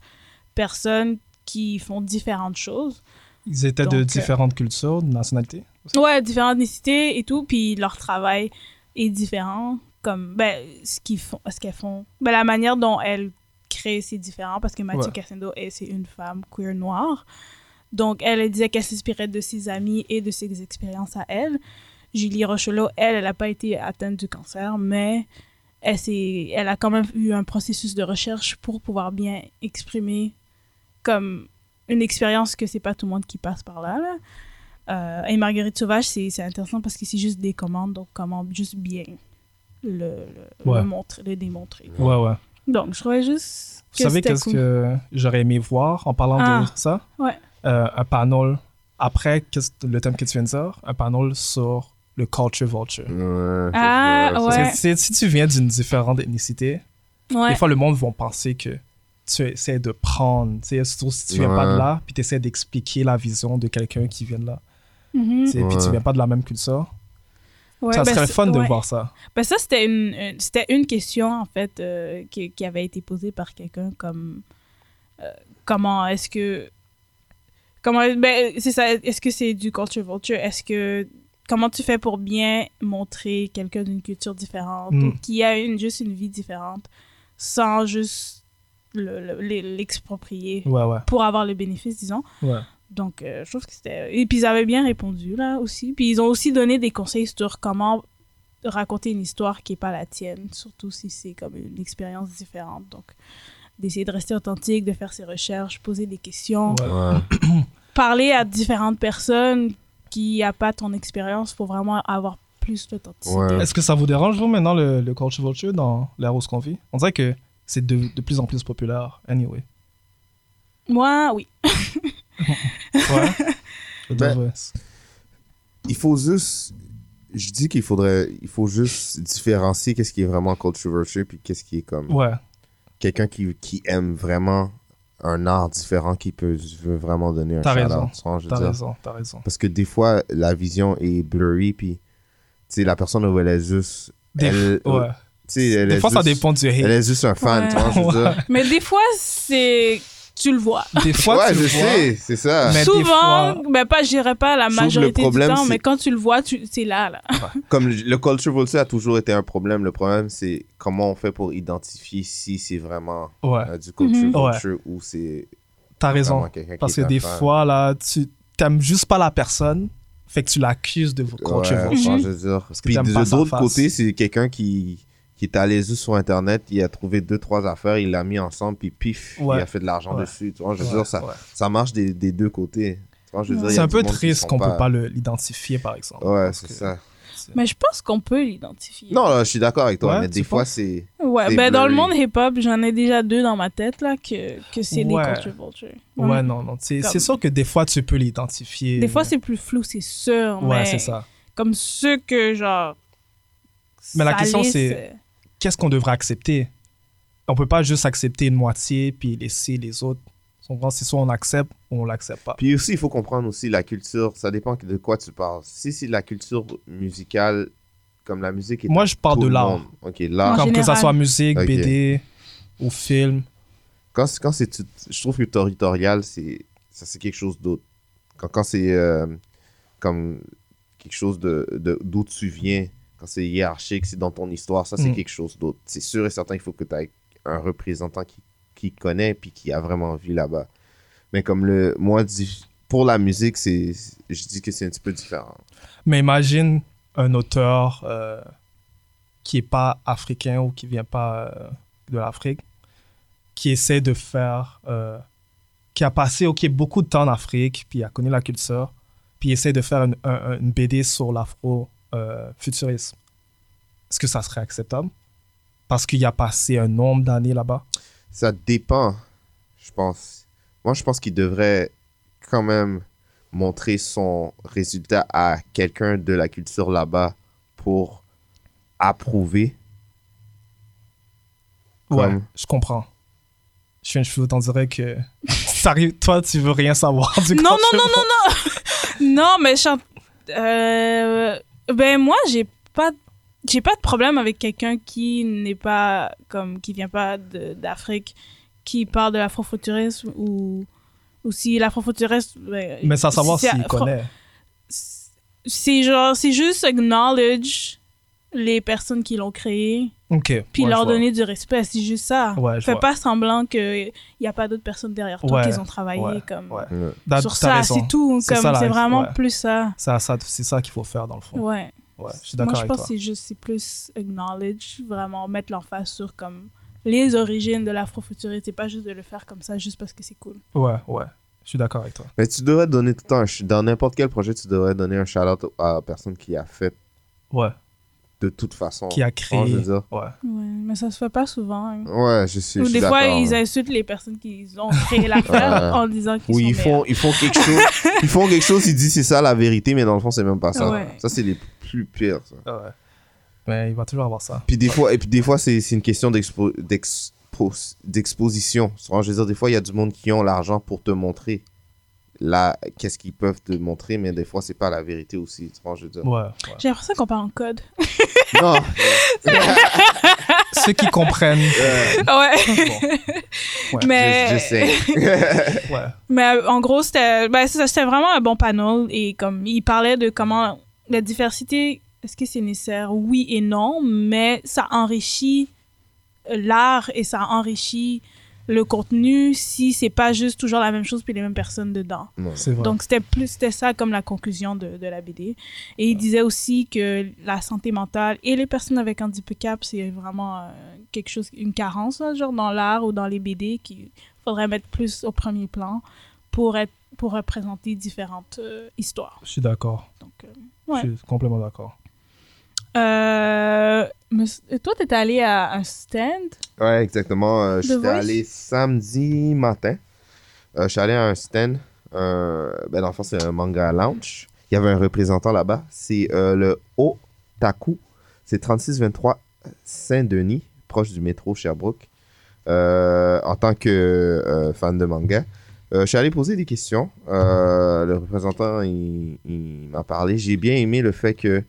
personnes qui font différentes choses. Ils étaient Donc, de euh, différentes cultures, de nationalités. Ouais, différentes ethnicités et tout, puis leur travail est différent. Comme, ben, ce qu'ils font, ce qu'elles font, ben, la manière dont elles créent, c'est différent parce que Mathieu Ouais. Cassendo, c'est une femme queer noire. Donc, elle, disait qu'elle s'inspirait de ses amis et de ses expériences à elle. Julie Rochelot, elle, elle n'a pas été atteinte du cancer, mais elle, elle a quand même eu un processus de recherche pour pouvoir bien exprimer comme une expérience que c'est pas tout le monde qui passe par là. là. Euh, et Marguerite Sauvage, c'est c'est intéressant parce que c'est juste des commandes, donc comment juste bien le, le, Ouais. le montrer, le démontrer. Ouais, ouais. Donc, je trouvais juste Vous savez qu'est-ce cool. que j'aurais aimé voir en parlant Ah. de ça? Ouais. Euh, un panel, après le thème que tu viens de dire, un panel sur le culture vulture. Ouais, Ah, ouais. Si tu viens d'une différente ethnicité, Ouais. des fois le monde va penser que tu essaies de prendre, tu sais, surtout si tu viens pas de là, puis tu essaies d'expliquer la vision de quelqu'un qui vient de là. Sais, Puis tu viens pas de la même culture. Ouais, ça ben, serait fun de ouais. voir ça. Ben ça, c'était une, une- c'était une question, en fait, euh, qui, qui avait été posée par quelqu'un comme... euh, comment est-ce que... Comment... Ben, c'est ça, est-ce que c'est du culture vulture? Est-ce que... Comment tu fais pour bien montrer quelqu'un d'une culture différente Mm. ou qui a une, juste une vie différente sans juste le- le- l'exproprier Ouais, ouais. pour avoir le bénéfice, disons? Donc, euh, je trouve que c'était. Et puis, ils avaient bien répondu, là, aussi. Puis, ils ont aussi donné des conseils sur comment raconter une histoire qui n'est pas la tienne, surtout si c'est comme une expérience différente. Donc, d'essayer de rester authentique, de faire ses recherches, poser des questions, Ouais. Ouais. parler à différentes personnes qui n'ont pas ton expérience pour vraiment avoir plus d'authenticité. Ouais. Est-ce que ça vous dérange, vous, maintenant, le, le culture vulture dans l'ère où ce qu'on vit? On dirait que c'est de, de plus en plus populaire, anyway. Moi, oui. Ouais. Je dois Ben. Il faut juste. Je dis qu'il faudrait. Il faut juste différencier qu'est-ce qui est vraiment culture vulture puis qu'est-ce qui est comme. Ouais, Quelqu'un qui, qui aime vraiment un art différent qui peut veut vraiment donner un T'as raison. t'as raison, t'as raison. Parce que des fois, la vision est blurry, puis tu sais, la personne où elle est juste. Des, elle, ouais. tu sais, elle Des est fois, ça juste- dépend du Elle hate. est juste un fan, Ouais. tu vois, je veux dire. Mais des fois, c'est. Tu le vois. Des fois, ouais, tu je le vois. sais, c'est ça. Mais Souvent, fois- ben pas, je dirais pas la majorité problème, du temps, mais quand tu le vois, tu... c'est là, là. Comme le, le culture vulture a toujours été un problème, le problème, c'est comment on fait pour identifier si c'est vraiment Ouais, euh, du culture Mhm. vulture ou c'est t'as raison. Parce que des fan. fois, là, tu t'aimes juste pas la personne, fait que tu l'accuses de culture Ouais, vulture. enfin, je veux dire. que Puis de l'autre côté, c'est quelqu'un qui, qui est allé juste sur Internet, il a trouvé deux, trois affaires, il l'a mis ensemble, puis pif, Ouais. il a fait de l'argent Ouais. dessus. Tu vois, je veux Ouais, dire, ça, ouais. ça marche des, des deux côtés. C'est a un peu triste qu'on peut pas le- l'identifier, par exemple. Ouais, c'est que ça. Mais je pense qu'on peut l'identifier. Non, là, je suis d'accord avec toi, Ouais, mais des fois, c'est. Ouais, ben dans le monde hip-hop, j'en ai déjà deux dans ma tête, là, que, que c'est Ouais. des culture vulture. Ouais, non, non. C'est Comme- c'est sûr que des fois, tu peux l'identifier. Des fois, c'est plus flou, c'est sûr, Ouais, c'est ça. comme ceux que, genre... Mais la question, c'est- euh, Qu'est-ce qu'on devrait accepter? On peut pas juste accepter une moitié puis laisser les autres. C'est soit on accepte ou on l'accepte pas. Puis aussi, il faut comprendre aussi la culture, ça dépend de quoi tu parles. Si c'est la culture musicale, comme la musique est. Moi, je parle de l'art. Ok, l'art. Comme que ça soit musique. BD ou film. quand, quand c'est je trouve que territorial c'est ça c'est quelque chose d'autre quand, quand c'est euh, comme quelque chose de de- d'où tu viens quand c'est hiérarchique c'est dans ton histoire ça c'est Mm. quelque chose d'autre. C'est sûr et certain il faut que tu aies un représentant qui, qui connaît puis qui a vraiment vu là-bas. Mais comme le moi pour la musique c'est je dis que c'est un petit peu différent. Mais imagine un auteur euh, qui est pas africain ou qui vient pas euh, de l'Afrique, qui essaie de faire, euh, qui a passé ok beaucoup de temps en Afrique, puis a connu la culture, puis essaie de faire une, un- une BD sur l'afro-futurisme. Est-ce que ça serait acceptable? Parce qu'il a passé un nombre d'années là-bas? Ça dépend, je pense. Moi, je pense qu'il devrait quand même montrer son résultat à quelqu'un de la culture là-bas pour approuver. Ouais, Comme- je comprends. Je suis je t'en dirais que ça arrive, toi, tu veux rien savoir du Non, non, non, non, non. non, mais chante. Euh, ben moi, j'ai pas, j'ai pas de problème avec quelqu'un qui n'est pas comme, qui vient pas d'Afrique, qui parle de l'afrofuturisme ou ou si l'afrofuturisme. ben, Mais ça savoir s'il connaît. C'est genre, c'est juste acknowledge les personnes qui l'ont créé, Ok. puis ouais, leur je donner du respect. C'est juste ça. Ouais, je Fais vois. pas semblant qu'il n'y a pas d'autres personnes derrière toi Ouais, qui ont travaillé ouais, comme sur ça. C'est tout. C'est vraiment ouais. plus ça. Ça, ça, c'est ça qu'il faut faire dans le fond. Ouais. Ouais, je suis Moi, d'accord je avec pense toi. que c'est juste, c'est plus acknowledge, vraiment mettre l'emphase sur comme les origines de l'afrofuturisme. C'est pas juste de le faire comme ça, juste parce que c'est cool. Ouais, ouais. Je suis d'accord avec toi. Mais tu devrais donner tout le temps, dans n'importe quel projet, tu devrais donner un shout-out à la personne qui a fait Ouais. De toute façon. Qui a Oh, je créé. veux dire. Ouais. Ouais, mais ça se fait pas souvent. hein. Ouais, je suis, je Ou suis des fois, ils hein. insultent les personnes qui ont créé l'affaire Ouais. en disant qu'ils Oui, sont ils font, ils font quelque chose. ils font quelque chose, ils disent c'est ça la vérité, mais dans le fond, c'est même pas ça. Ouais. Ça, c'est les plus pires. ça. Ouais. Mais il va toujours avoir ça. Puis des fois, et puis des fois c'est c'est une question d'expo- d'expo- d'exposition. Je veux dire, des fois, il y a du monde qui ont l'argent pour te montrer là, qu'est-ce qu'ils peuvent te montrer, mais des fois, c'est pas la vérité aussi. Je veux dire. Ouais. ouais. J'ai l'impression qu'on parle en code. Non, Ceux qui comprennent. ouais. Bon. Ouais. mais, je, je sais. Ouais. mais euh, en gros, c'était ben, c'est ça, c'était vraiment un bon panel. Et comme il parlait de comment la diversité, est-ce que c'est nécessaire? Oui et non, mais ça enrichit l'art et ça enrichit le contenu si c'est pas juste toujours la même chose puis les mêmes personnes dedans. Non. C'est vrai. Donc c'était plus c'était ça comme la conclusion de, de la BD. Et il disait aussi que la santé mentale et les personnes avec handicap c'est vraiment euh, quelque chose une carence là, genre dans l'art ou dans les BD qu'il faudrait mettre plus au premier plan pour être pour représenter différentes euh, histoires. Je suis d'accord. Donc euh, Ouais. Je suis complètement d'accord. Euh, mais toi t'étais allé à un stand? Ouais, exactement. Euh, J'étais allé samedi matin. Euh, je suis allé à un stand. ben, dans le fond, c'est un manga lounge. Il y avait un représentant là-bas. C'est euh, le Otaku. C'est 3623 Saint-Denis, proche du métro Sherbrooke. En tant que fan de manga. Je suis allé poser des questions. Le représentant, il, il m'a parlé. J'ai bien aimé le fait que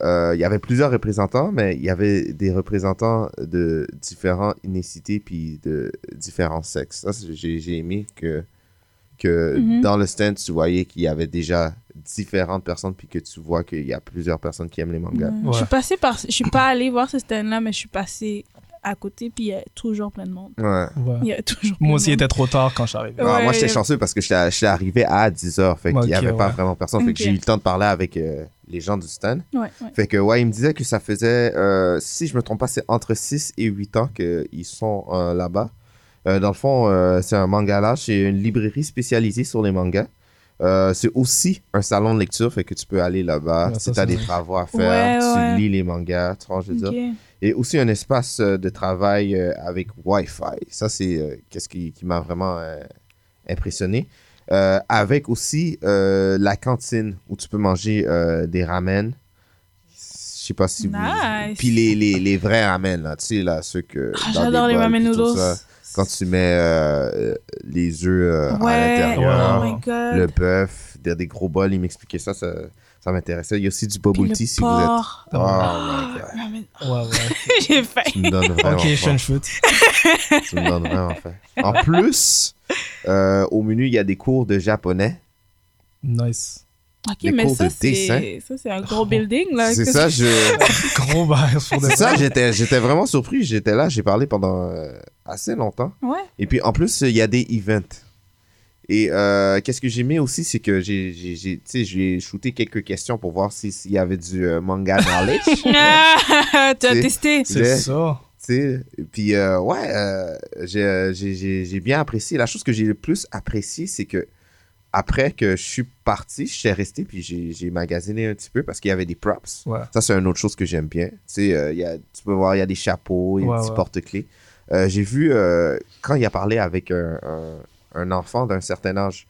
il y avait plusieurs représentants, mais il y avait des représentants de différentes ethnicités puis de différents sexes. Ça, j'ai j'ai aimé que, que Mhm. dans le stand, tu voyais qu'il y avait déjà différentes personnes puis que tu vois qu'il y a plusieurs personnes qui aiment les mangas. Ouais. Ouais. Je suis passée par je suis pas allée voir ce stand là mais je suis passée à côté puis il y a toujours plein de monde. Ouais. Ouais. Il y a toujours plein Moi aussi, il était trop tard quand je suis arrivé. Ouais. Ah, moi, j'étais chanceux parce que j'étais j'étais arrivé à 10h. Fait qu'il n'y avait pas vraiment personne. Fait que j'ai eu le temps de parler avec euh, les gens du stand. Ouais, ouais. Fait que, ouais, il me disait que ça faisait, euh, si je me trompe pas, c'est entre 6 et 8 ans qu'ils sont euh, là-bas. Euh, dans le fond, euh, c'est un manga là, c'est une librairie spécialisée sur les mangas. Euh, c'est aussi un salon de lecture, fait que tu peux aller là-bas. Ouais, si tu as des travaux à faire, Ouais, tu ouais. lis les mangas, tu vois, je veux dire. Ok. Et aussi un espace de travail avec Wi-Fi. Ça, c'est euh, qu'est-ce qui, qui m'a vraiment euh, impressionné. Euh, avec aussi euh, la cantine où tu peux manger euh, des ramen. Je sais pas si vous... Nice. Puis les, les, les vrais ramen, là, tu sais, là, ceux que... Ah, J'adore les ramen noodles. ça. Quand tu mets euh, les œufs euh, à l'intérieur, Oh my god. le bœuf, des, des gros bols, il m'expliquait ça, ça, ça m'intéressait. Il y a aussi du bubble le tea si vous êtes... Oh my God. Ramen- Ouais, ouais. J'ai faim. Tu me donnes vraiment ok, faim. Foot. Tu me donnes vraiment faim. En plus, euh, au menu, il y a des cours de japonais. Nice. Ok, Les mais cours ça de dessin. c'est ça c'est un gros building là. C'est ça, je... Gros pour de C'est ça, j'étais vraiment surpris. J'étais là, j'ai parlé pendant euh, assez longtemps. Ouais. Et puis, en plus, il y a des events. Et euh, qu'est-ce que j'ai aimé aussi, c'est que j'ai, j'ai, j'ai, tu sais, j'ai shooté quelques questions pour voir si- s'il y avait du euh, manga knowledge. Ah, tu as testé. C'est Le- ça. Tu sais, et puis euh, ouais, euh, j'ai, euh, j'ai, j'ai, bien apprécié. La chose que j'ai le plus apprécié, c'est que après que je suis parti, je suis resté puis j'ai, j'ai magasiné un petit peu parce qu'il y avait des props. Ouais. Ça, c'est une autre chose que j'aime bien. Tu sais, euh, il y a, tu peux voir, il y a des chapeaux, il y a Ouais, des petits ouais. porte-clés. Euh, j'ai vu, euh, quand il a parlé avec un, un- un enfant d'un certain âge,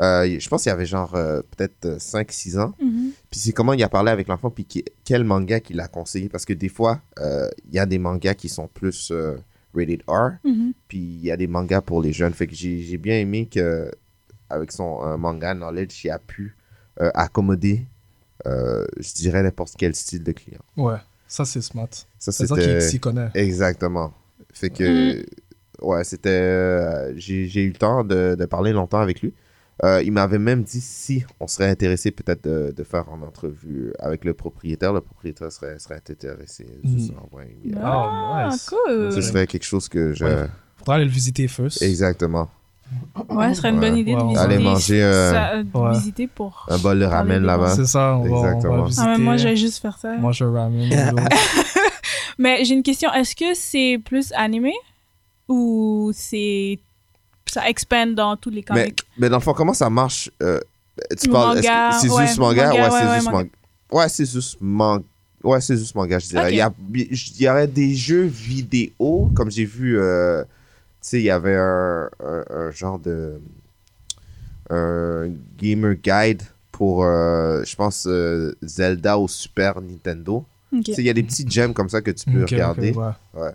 euh, je pense qu'il y avait genre euh, peut-être 5-6 ans. Mhm. Puis c'est comment il a parlé avec l'enfant, puis qui- quel manga qu'il a conseillé. Parce que des fois, euh, il y a des mangas qui sont plus euh, rated R, Mhm. puis il y a des mangas pour les jeunes. Fait que j'ai bien aimé que avec son euh, manga knowledge, il a pu euh, accommoder, euh, je dirais, n'importe quel style de client. Ouais. Ça, c'est smart. Ça, C'est ça qu'il c'était... s'y connaît. Exactement. Fait que, ouais, c'était... euh, j'ai j'ai eu le temps de, de parler longtemps avec lui. Euh, il m'avait même dit si on serait intéressé peut-être de, de faire une entrevue avec le propriétaire. Le propriétaire serait, serait intéressé. Mm. vrai. Il- Ah, Ah, nice. cool. Ce serait quelque chose que je... Ouais. Faudra aller le visiter first. Exactement. Ouais, ce serait une bonne Ouais. idée de Ouais, visiter. Aller manger, euh, ça, euh, de ouais. visiter pour. Un bol de ramen là-bas. C'est ça, on va, on va Exactement. Ah, visiter. Ah, moi, je vais juste faire ça. Moi, je ramen. noodles. Mais j'ai une question. Est-ce que c'est plus animé? Ou c'est ça expand dans tous les comics? mais dans le fond, comment ça marche euh, Tu parles... est-ce que manga, C'est ouais, juste manga? manga, Ouais, ouais, c'est ouais, juste manga. manga. Ouais, c'est juste manga. Ouais, c'est juste manga, je dirais. Il, y a, il y aurait des jeux vidéo, comme j'ai vu, euh, tu sais, il y avait un, un, un genre de... Un gamer guide pour, euh, je pense, euh, Zelda au Super Nintendo. Tu sais, il y a des petits gems comme ça que tu peux regarder. ouais.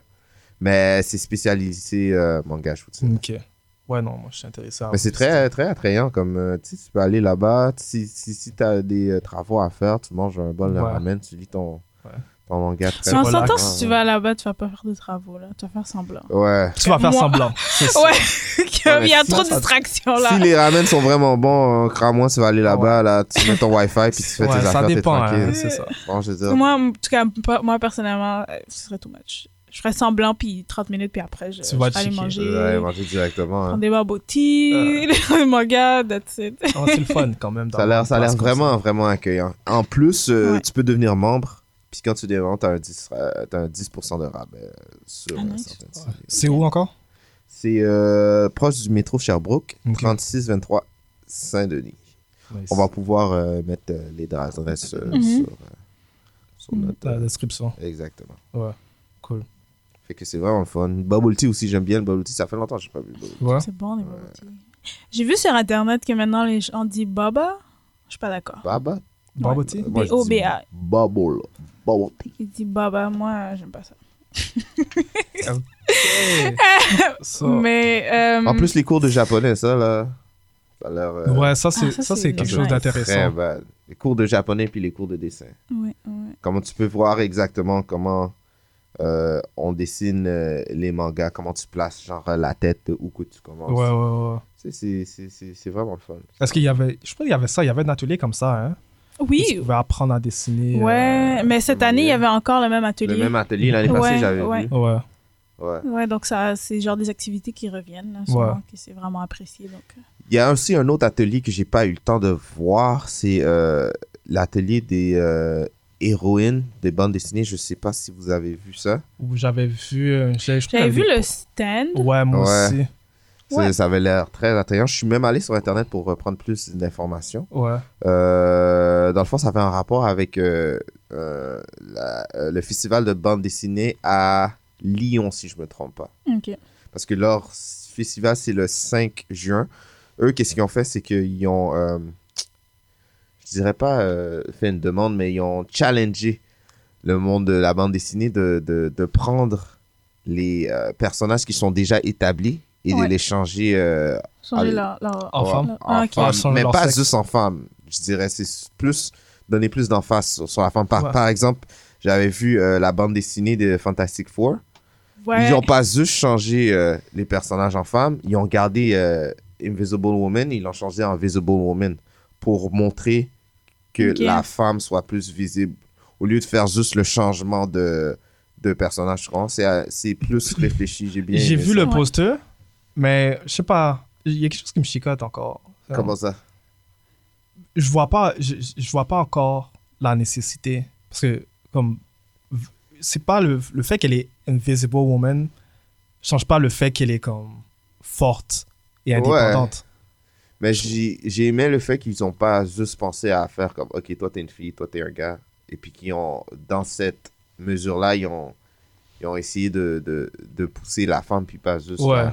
Mais c'est spécialisé euh, manga, je vous dis. Ok. Ouais, non, moi, je suis intéressé à Mais c'est très, très attrayant. Comme, euh, tu sais, tu peux aller là-bas. Si, si, si tu as des euh, travaux à faire, tu manges un bol de Ouais. ramen, tu lis ton, Ouais. ton manga très on s'entend si tu vas là-bas, tu vas pas faire de travaux là, tu vas faire semblant. Ouais. Tu vas faire Moi- semblant. Ça. Ouais, il y a si- trop de distractions là. Si les ramen sont vraiment bons, euh, crois-moi, tu vas aller là-bas, là, tu mets ton Wi-Fi, puis tu fais Ouais, tes ça affaires, t'es dépend, hein, tranquille. c'est ça. Bon, je veux dire. Moi, en tout cas, moi personnellement, ce serait too much. Je ferais semblant, puis 30 minutes, puis après, je, Tu vas checker. manger. Ouais, manger directement. hein. Prendre des barbes des mangas, that's it. Ah, c'est le fun quand même. Ça a l'air, ça a l'air vraiment, vraiment accueillant. En plus, euh, Ouais. tu peux devenir membre. Puis quand tu deviens membre, t'as un 10, euh, t'as un 10% de rabais euh, sur Ah, euh, nice. certaines comme ça. séries. C'est où encore? C'est euh, proche du métro Sherbrooke, Ok. 3623 Saint-Denis. Nice. On va pouvoir euh, mettre euh, les adresses euh, Mhm. sur, euh, sur Mhm. notre. La euh, description. exactement. Ouais. Fait que c'est vraiment le fun. Bubble tea aussi, j'aime bien le bubble tea. Ça fait longtemps que j'ai pas vu le bubble tea. Ouais. C'est bon, les bubble tea. J'ai vu sur Internet que maintenant, les gens disent Baba. Je suis pas d'accord. Baba? Bubble tea? Moi, je dis B-O-B-A. Bubble. Bubble tea. Il dit Baba, moi, j'aime pas ça. Mais. euh, En plus, les cours de japonais, ça, là. A l'air. euh, Ouais, ça c'est Ah, ça, ça, c'est c'est quelque chose d'intéressant. Les cours de japonais puis les cours de dessin. ouais, ouais. Comment tu peux voir exactement comment euh, on dessine euh, les mangas, comment tu places genre la tête où que tu commences. Ouais, ouais, ouais. C'est- c'est- C'est c'est- c'est vraiment le fun. Est-ce qu'il y avait, je pense qu'il y avait ça, il y avait un atelier comme ça, hein? Tu Oui, pouvais apprendre à dessiner. ouais. Mais cette année, il y avait encore le même atelier. Le même atelier l'année passée, j'avais ouais. vu. euh, Ouais. Ouais. Ouais, donc ça, c'est genre des activités qui reviennent, là, souvent, Ouais. que c'est vraiment apprécié. Donc, euh. Il y a aussi un autre atelier que j'ai pas eu le temps de voir, c'est euh, l'atelier des héroïnes des bandes dessinées. Je sais pas si vous avez vu ça. J'avais vu. euh, j'ai- je crois J'avais vu le stand. Ouais, moi Ouais. aussi. Ça, Ouais. ça avait l'air très attrayant. Je suis même allé sur Internet pour euh, prendre plus d'informations. Ouais. Euh, dans le fond, ça fait un rapport avec euh, euh, la- euh, le festival de bande dessinée à Lyon, si je me trompe pas. Ok. Parce que leur festival, c'est le 5 juin. Eux, qu'est-ce qu'ils ont fait, c'est qu'ils ont, euh, je dirais pas euh, fait une demande, mais ils ont challengé le monde de la bande dessinée de, de, de prendre les euh, personnages qui sont déjà établis et Ouais. de les changer euh, Changer En femme. Ah, en femme, mais pas sexe. juste en femme. Je dirais, c'est plus donner plus d'emphase sur, sur la femme. Par, Ouais. par exemple, j'avais vu euh, la bande dessinée de Fantastic Four. Ouais. Ils n'ont pas juste changé euh, les personnages en femmes, ils ont gardé euh, Invisible Woman, ils l'ont changé en Visible Woman pour montrer que la femme soit plus visible. Au lieu de faire juste le changement de, de personnage, je crois, c'est euh, c'est plus réfléchi. J'ai bien J'ai vu ça. le poster, mais je sais pas. Il y a quelque chose qui me chicote encore. Comment ça? Je vois pas je, je vois pas encore la nécessité parce que comme c'est pas le, le fait qu'elle est invisible woman change pas le fait qu'elle est comme forte et indépendante Mais j'ai aimé le fait qu'ils n'ont pas juste pensé à faire comme, OK, toi, t'es une fille, toi, t'es un gars. Et puis qu'ils ont, dans cette mesure-là, ils ont, ils ont essayé de, de, de pousser la femme, puis pas juste. ouais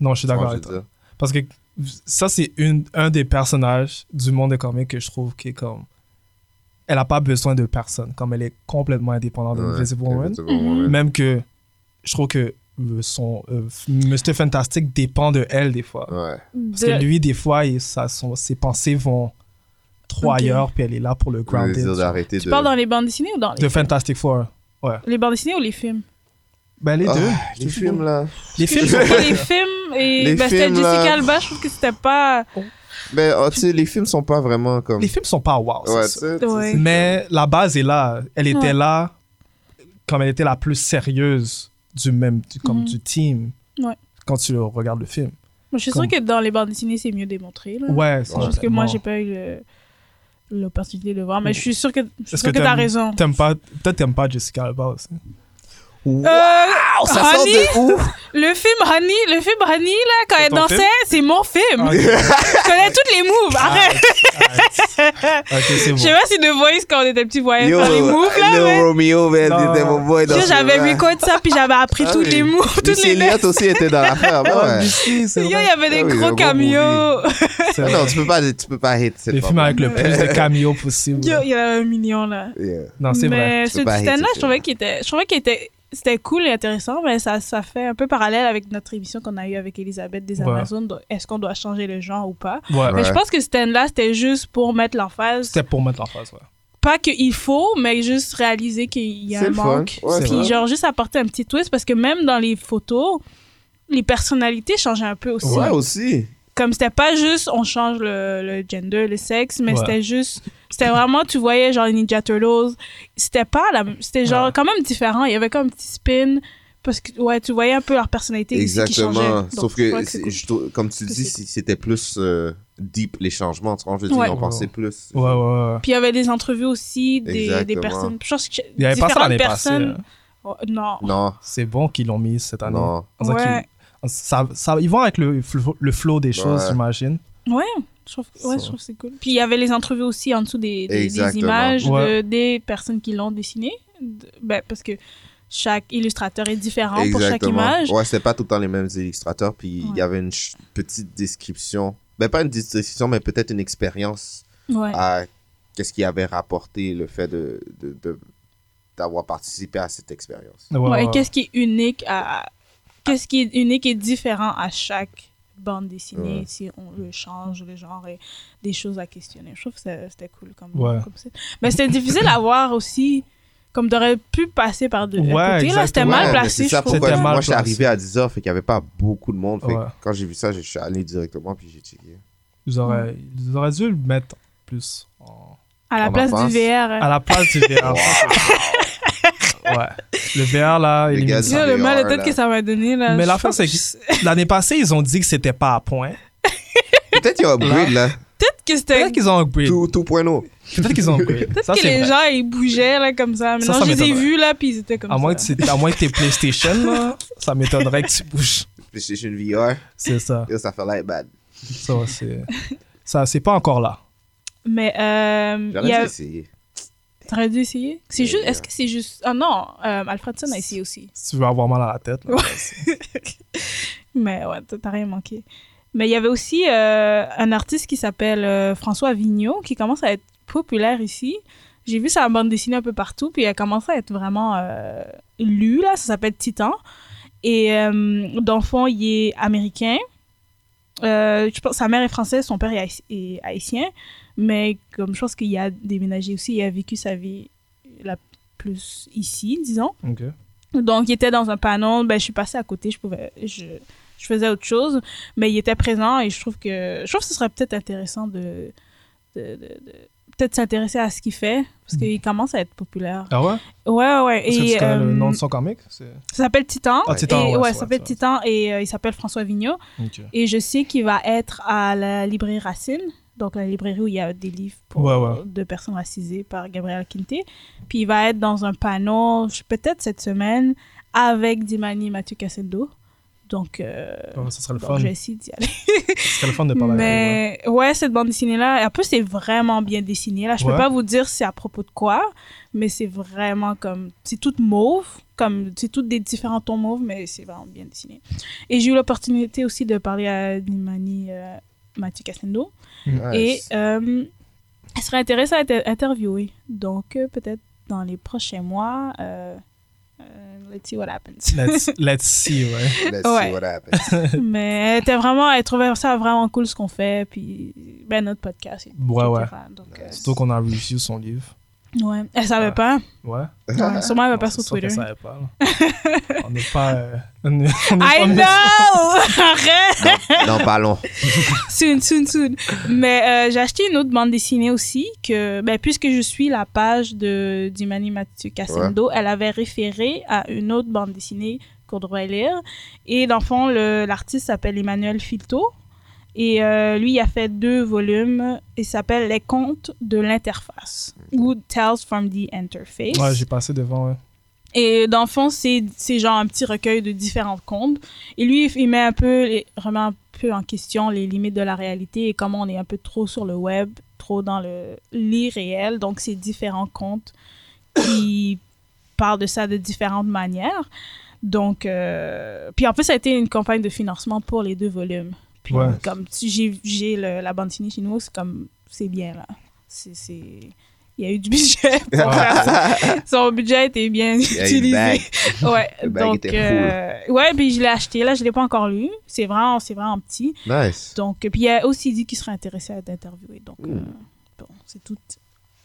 non je suis d'accord avec toi parce que ça c'est une un des personnages du monde des comics que je trouve qui est comme elle a pas besoin de personne comme elle est complètement indépendante de Ouais, Invisible Woman Woman. même que je trouve que son euh, Mr Fantastic dépend de elle des fois Ouais. Parce De- que lui, des fois, il- ça, son- ses pensées vont trop Ok. ailleurs, puis elle est là pour le Le grounded. Tu de. parles dans les bandes dessinées ou dans les De? Fantastic Four. Les bandes dessinées ou les films? Ben, les Ah, deux. les films, là. Les films les films et Les ben, c'était films, Jessica là. Alba, je trouve que c'était pas. Mais, oh, tu sais, les films sont pas vraiment comme. Les films sont pas wow, Ouais, Mais la base est là. Elle était Ouais. là comme elle était la plus sérieuse du même, du, comme Mhm. du team. Ouais. Quand tu regardes le film. Moi, je suis Comme- sûre que dans les bandes dessinées, c'est mieux démontré. Là. Ouais, C'est juste que moi, j'ai pas eu le- l'opportunité de voir. Mais je suis sûre que, je suis Est-ce sûre que que t'as t'aimes- raison. T'aimes pas, peut-être t'aimes pas Jessica Alba aussi. Euh, ça sort Honey, de où? Le film Honey, le film Honey, là, quand elle dansait, film? c'est mon film. Ok. Je connais tous les moves. Arrête. Ok, c'est Je bon. sais pas si The Voice, quand on était petit, voyait Yo, faire les moves, là, mais. Romeo, man, Non. c'était mon boy dans J'avais film-là. record ça, puis j'avais appris Ah tous oui. les moves, toutes les Elliott aussi était dans l'affaire. bah Ah, ouais. Yo, il y avait des Ah gros cameos. Ah non, tu peux pas, tu peux pas cette Les films avec le plus de cameos possible. Yo, il y avait un million, là. Non, c'est vrai. mais ce stand-là, ce je trouvais film. qu'il était, je trouvais qu'il était, c'était cool et intéressant, mais ça, ça fait un peu parallèle avec notre émission qu'on a eue avec Elisabeth des Ouais. Amazones. Est-ce qu'on doit changer le genre ou pas? Ouais. Mais je pense que ce stand-là, c'était juste pour mettre l'emphase. C'était pour mettre l'emphase, ouais. Pas qu'il faut, mais juste réaliser qu'il y a un manque. Puis genre, juste apporter un petit twist parce que même dans les photos, les personnalités changeaient un peu aussi. Ouais, aussi. Comme c'était pas juste on change le, le gender, le sexe, mais Ouais. c'était juste. C'était vraiment, tu voyais genre les Ninja Turtles. C'était pas la même. C'était genre Ouais. quand même différent. Il y avait comme un petit spin. Parce que, ouais, tu voyais un peu leur personnalité qui Exactement. changeait. Donc, Sauf que, comme tu que dis, c'était plus euh, deep les changements. Tu vois, je veux dire, Ouais. Ouais, pensé ouais. plus. Ouais, ouais, ouais. Puis il y avait des entrevues aussi des, des personnes. Je pense que Il y avait pas ça différentes l'année passée. personnes. hein. Oh, non. Non, C'est bon qu'ils l'ont mis cette année. non. On Ça, ça, ils vont avec le, le flow des choses, Ouais. j'imagine. Ouais, je trouve, ouais, Ça. je trouve que c'est cool. Puis il y avait les entrevues aussi en dessous des, des, images Ouais. de, des personnes qui l'ont dessiné. De- ben, parce que chaque illustrateur est différent pour chaque image. Ouais, c'est pas tout le temps les mêmes illustrateurs. Puis il y avait une petite description. Ben, pas une description, mais peut-être une expérience Ouais. à qu'est-ce qui avait rapporté le fait de, de, de- d'avoir participé à cette expérience. Ouais, Ouais, ouais. et qu'est-ce qui est unique à qu'est-ce qui est unique et différent à chaque bande dessinée Ouais. si on le change le genre et des choses à questionner je trouve que c'était cool comme, Ouais. comme mais c'était difficile à voir aussi comme t'aurais pu passer par de Ouais, là c'était mal placé ça je pourquoi mal moi, je suis arrivé à 10h, fait qu'il n'y avait pas beaucoup de monde. Fait que Ouais. quand j'ai vu ça, je suis allé directement, puis j'ai checké. Ils auraient, ils auraient dû le mettre plus en- à la En place du VR à la place du VR. ouais. Le VR, là, Le il est le mal de tête là. que ça m'a donné là Mais l'affaire, pense c'est que l'année passée, ils ont dit que c'était pas à point. Peut-être qu'il y a upgrade, là. peut-être que c'était Peut-être qu'ils ont upgrade. Tout, tout point. Peut-être qu'ils ont upgrade. peut-être Ça, que les vrai. gens ils bougeaient là comme ça mais Ça, non ça je les ai vus là puis ils étaient comme À moins, que ça à moins que t'aies PlayStation, là, ça m'étonnerait que tu bouges. PlayStation VR, C'est ça. et ça fait like bad. Ça, c'est... Ça, c'est pas encore là. mais euh, J'aurais a dû essayer. T'aurais dû essayer? C'est juste, est-ce que c'est juste. Ah non, euh, Alfredson a essayé aussi. Si tu veux avoir mal à la tête, là. Mais ouais, t'as rien manqué. Mais il y avait aussi euh, un artiste qui s'appelle euh, François Vigneault qui commence à être populaire ici. J'ai vu sa bande dessinée un peu partout, puis elle commence à être vraiment euh, lue, là. Ça s'appelle Titan. Et euh, dans le fond, il est américain. Euh, je pense sa mère est française, son père est, haïti- est haïtien. Mais comme je pense qu'il a déménagé aussi, il a vécu sa vie la plus ici, disons. Donc, il était dans un panneau. Ben, je suis passée à côté. Je pouvais, je, je faisais autre chose, mais il était présent et je trouve que, je trouve que ce serait peut-être intéressant de, de, de- de- peut-être s'intéresser à ce qu'il fait parce qu'il commence à être populaire. Ah ouais? Ouais, ouais. Est-ce que Et tu connais le euh, nom de son comic? C'est... ça s'appelle Titan. Ah, Titan, Et- ouais, ça s'appelle Titan et euh, il s'appelle François Vigneault. Et je sais qu'il va être à la librairie Racine, donc la librairie où il y a des livres pour, Ouais, ouais. de personnes racisées par Gabriel Quinté. Puis il va être dans un panneau, peut-être cette semaine, avec Dimani Mathieu Cassendo. Donc, euh, Ouais, ça le fun. d'y aller. Ça serait le fun de parler avec Mais ouais, cette bande dessinée-là, en plus, c'est vraiment bien dessiné. Là, je Ouais. peux pas vous dire c'est à propos de quoi, mais c'est vraiment comme. C'est tout mauve, comme. C'est toutes des différents tons mauves, mais c'est vraiment bien dessiné. Et j'ai eu l'opportunité aussi de parler à Dimani euh, Mathieu Cassendo. Et euh, elle serait intéressée à être interviewée. Donc, euh, peut-être dans les prochains mois, euh, let's see what happens. Let's, let's see, ouais. Let's ouais. see what happens. Mais elle était vraiment, elle trouvait ça vraiment cool ce qu'on fait, puis ben notre podcast. et- Ouais, ouais. euh, Surtout qu'on a review son livre. Ouais. Elle savait Ouais. pas. Ouais. Ouais, sûrement elle va pas Non, sur Twitter. qu'elle savait pas, on n'est pas... euh, on n'est on n'est I pas- know! Arrête! non, parlons. soon, soon, soon. Mais euh, j'ai acheté une autre bande dessinée aussi, que, ben, puisque je suis la page de Dimani Mathieu Cassendo, elle avait référé à une autre bande dessinée qu'on devrait lire. Et dans le fond, l'artiste s'appelle Emmanuel Filto. Et euh, lui, il a fait deux volumes. Il s'appelle Les contes de l'interface ou Tales from the Interface. Ouais, j'ai passé devant, ouais. Et dans le fond, c'est c'est genre un petit recueil de différents contes. Et lui, il met un peu, les- remet un peu en question les limites de la réalité et comment on est un peu trop sur le web, trop dans le l'irréel. Donc, c'est différents contes qui parlent de ça de différentes manières. Donc, euh, puis en plus, ça a été une campagne de financement pour les deux volumes. Puis, Ouais. comme si j'ai j'ai le- la bande dessinée chez nous, c'est comme, c'est bien là. C'est. c'est- Il y a eu du budget pour faire ça. Son budget était bien utilisé. Ouais, donc euh, ouais, puis je l'ai acheté là, je l'ai pas encore lu. C'est vraiment c'est vraiment petit. Nice. Donc puis il a aussi dit qu'il serait intéressé à être interviewé. Donc euh, bon, c'est tout.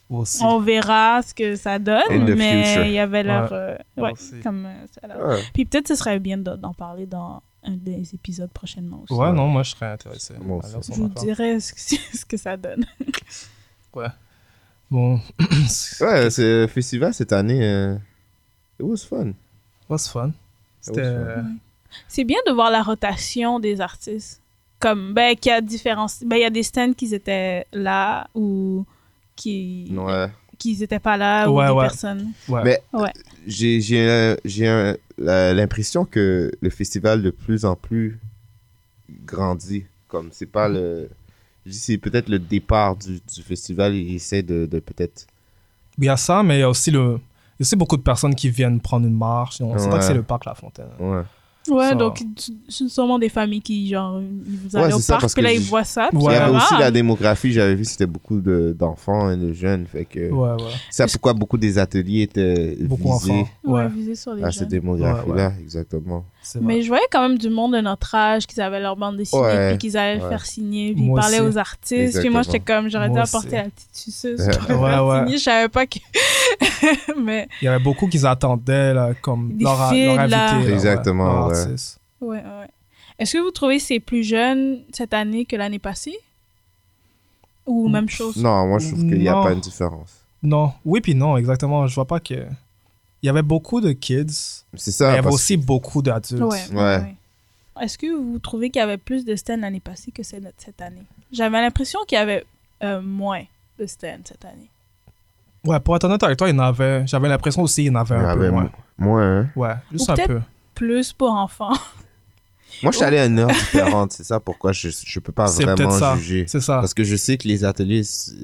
Aussi. On verra ce que ça donne, mais il y avait l'air Ouais. euh, ouais, comme euh, ça. Puis peut-être ce serait bien de- d'en parler dans un des épisodes prochainement aussi. Ouais, non, moi, je serais intéressé. Moi aussi. Je vous affaire. dirai ce que, ce que ça donne. Bon. Ouais, ce festival cette année, euh, it was fun. was fun. C'était. Ouais, C'est bien de voir la rotation des artistes. Comme, ben, qu'il y a différents... Ben, il y a des stands qui étaient là ou qui... Ouais. Qui étaient pas là ou des ouais. personnes. ouais. Mais Ouais. j'ai l'impression que le festival de plus en plus grandit. Comme c'est pas le. je dis C'est peut-être le départ du, du festival. Il essaie de, de peut-être. Il y a ça, mais il y a aussi le. Il y a aussi beaucoup de personnes qui viennent prendre une marche. On sait pas Ouais. que c'est le parc La Fontaine. Ouais. Ouais, Ça- donc c'est sûrement des familles qui, genre, ils vous Ouais, allez au c'est ça, parc, parce puis que là, ils voient ça. puis Ouais. Il y avait aussi la démographie. J'avais vu c'était beaucoup de- d'enfants et de jeunes. Fait que Ouais, ouais. c'est pourquoi beaucoup des ateliers étaient Beaucoup visés. Ouais, Ouais, viser sur les à jeunes. cette démographie-là. Exactement. Mais je voyais quand même du monde de notre âge qui avaient leur bande dessinée, Ouais, puis qu'ils allaient le ouais. faire signer, puis ils Moi parlaient aussi. aux artistes. Puis moi, j'étais comme, j'aurais dû apporter aussi. la petite suceuse. Ouais. Ouais, faire ouais. signer. Je savais pas que. Mais, Il y avait beaucoup qui attendaient, là, comme Des leur, fils, leur là. invité. là, Exactement, leur ouais. ouais, ouais. Est-ce que vous trouvez que c'est plus jeune cette année que l'année passée? Ou même chose? Non, moi je trouve qu'il n'y a pas une différence. Non, oui, puis non, exactement. Je vois pas que. Il y avait beaucoup de kids, C'est mais il ça. y avait aussi beaucoup d'adultes. Ouais, ouais. Est-ce que vous trouvez qu'il y avait plus de stands l'année passée que cette année? J'avais l'impression qu'il y avait euh, moins de stands cette année. Ouais, pour être honnête avec toi, il y en avait. J'avais l'impression aussi qu'il y en avait Il y un avait peu moins. moins. hein. Ouais, juste Ou un peut-être- peu. Plus pour enfants. Moi, je suis allé à une heure différente. C'est ça pourquoi je je peux pas vraiment ça. juger. C'est ça. Parce que je sais que les ateliers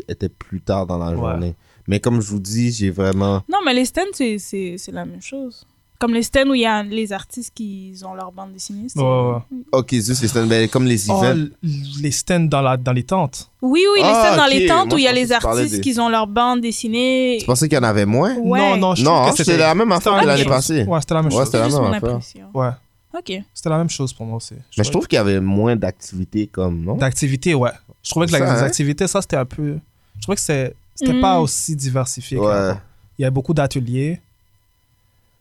étaient plus tard dans la Ouais. journée. Mais comme je vous dis, j'ai vraiment. Non, mais les stands, c'est- c'est c'est la même chose. Comme les stands où il y a les artistes qui ont leur bande dessinée. c'est- Ouais, Ok, juste les stands, ben, comme les Oh, events. les stands dans, la, dans les tentes. Oui, oui, les Ah, stands dans les tentes Moi, où il y a les artistes des- qui ont leur bande dessinée. Tu pensais qu'il y en avait moins? Ouais. Non, non, je Non, trouve hein, que c'était la même affaire que la l'année passée. chose. Ouais, c'était la même Ouais, chose. c'était la même mon affaire. impression. Ouais, Ok. c'était la même chose pour moi aussi. Mais je trouve qu'il y avait moins d'activités comme, non? D'activités, ouais. Je trouvais que Ça, la- les hein? activités, ça, c'était un peu. Je trouvais que c'est- c'était Mm. pas aussi diversifié. Ouais. Il y avait beaucoup d'ateliers.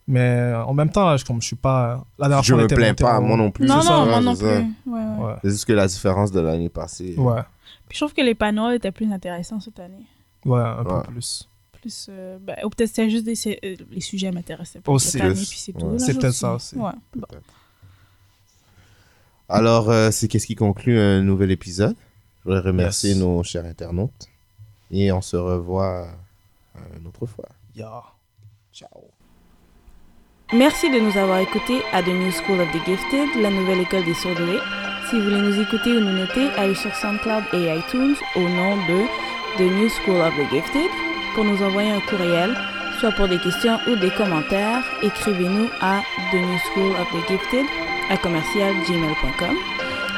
Mais en même temps, je, comme je suis pas. La dernière Je fois, on me était plains pas, au- moi non plus. Non, c'est ça, non, ouais, moi non plus. ça. Ouais, ouais. Ouais. C'est juste que la différence de l'année passée. Ouais, Puis je trouve que les panneaux étaient plus intéressants cette année. ouais, un Ouais. peu plus. Plus, euh, ben, ou peut-être c'était juste des, euh, les sujets m'intéressaient pas Aussi. c'est peut-être ça aussi. Ouais. Bon. Alors, euh, c'est qu'est-ce qui conclut un nouvel épisode? Je voudrais remercier Yes. nos chers internautes. Et on se revoit euh, une autre fois. Yeah. Ciao. Merci de nous avoir écoutés à The New School of the Gifted, la nouvelle école des surdoués. Si vous voulez nous écouter ou nous noter, allez sur SoundCloud et iTunes au nom de The New School of the Gifted. Pour nous envoyer un courriel, soit pour des questions ou des commentaires, écrivez-nous à The New School of the Gifted à commercial gmail.com.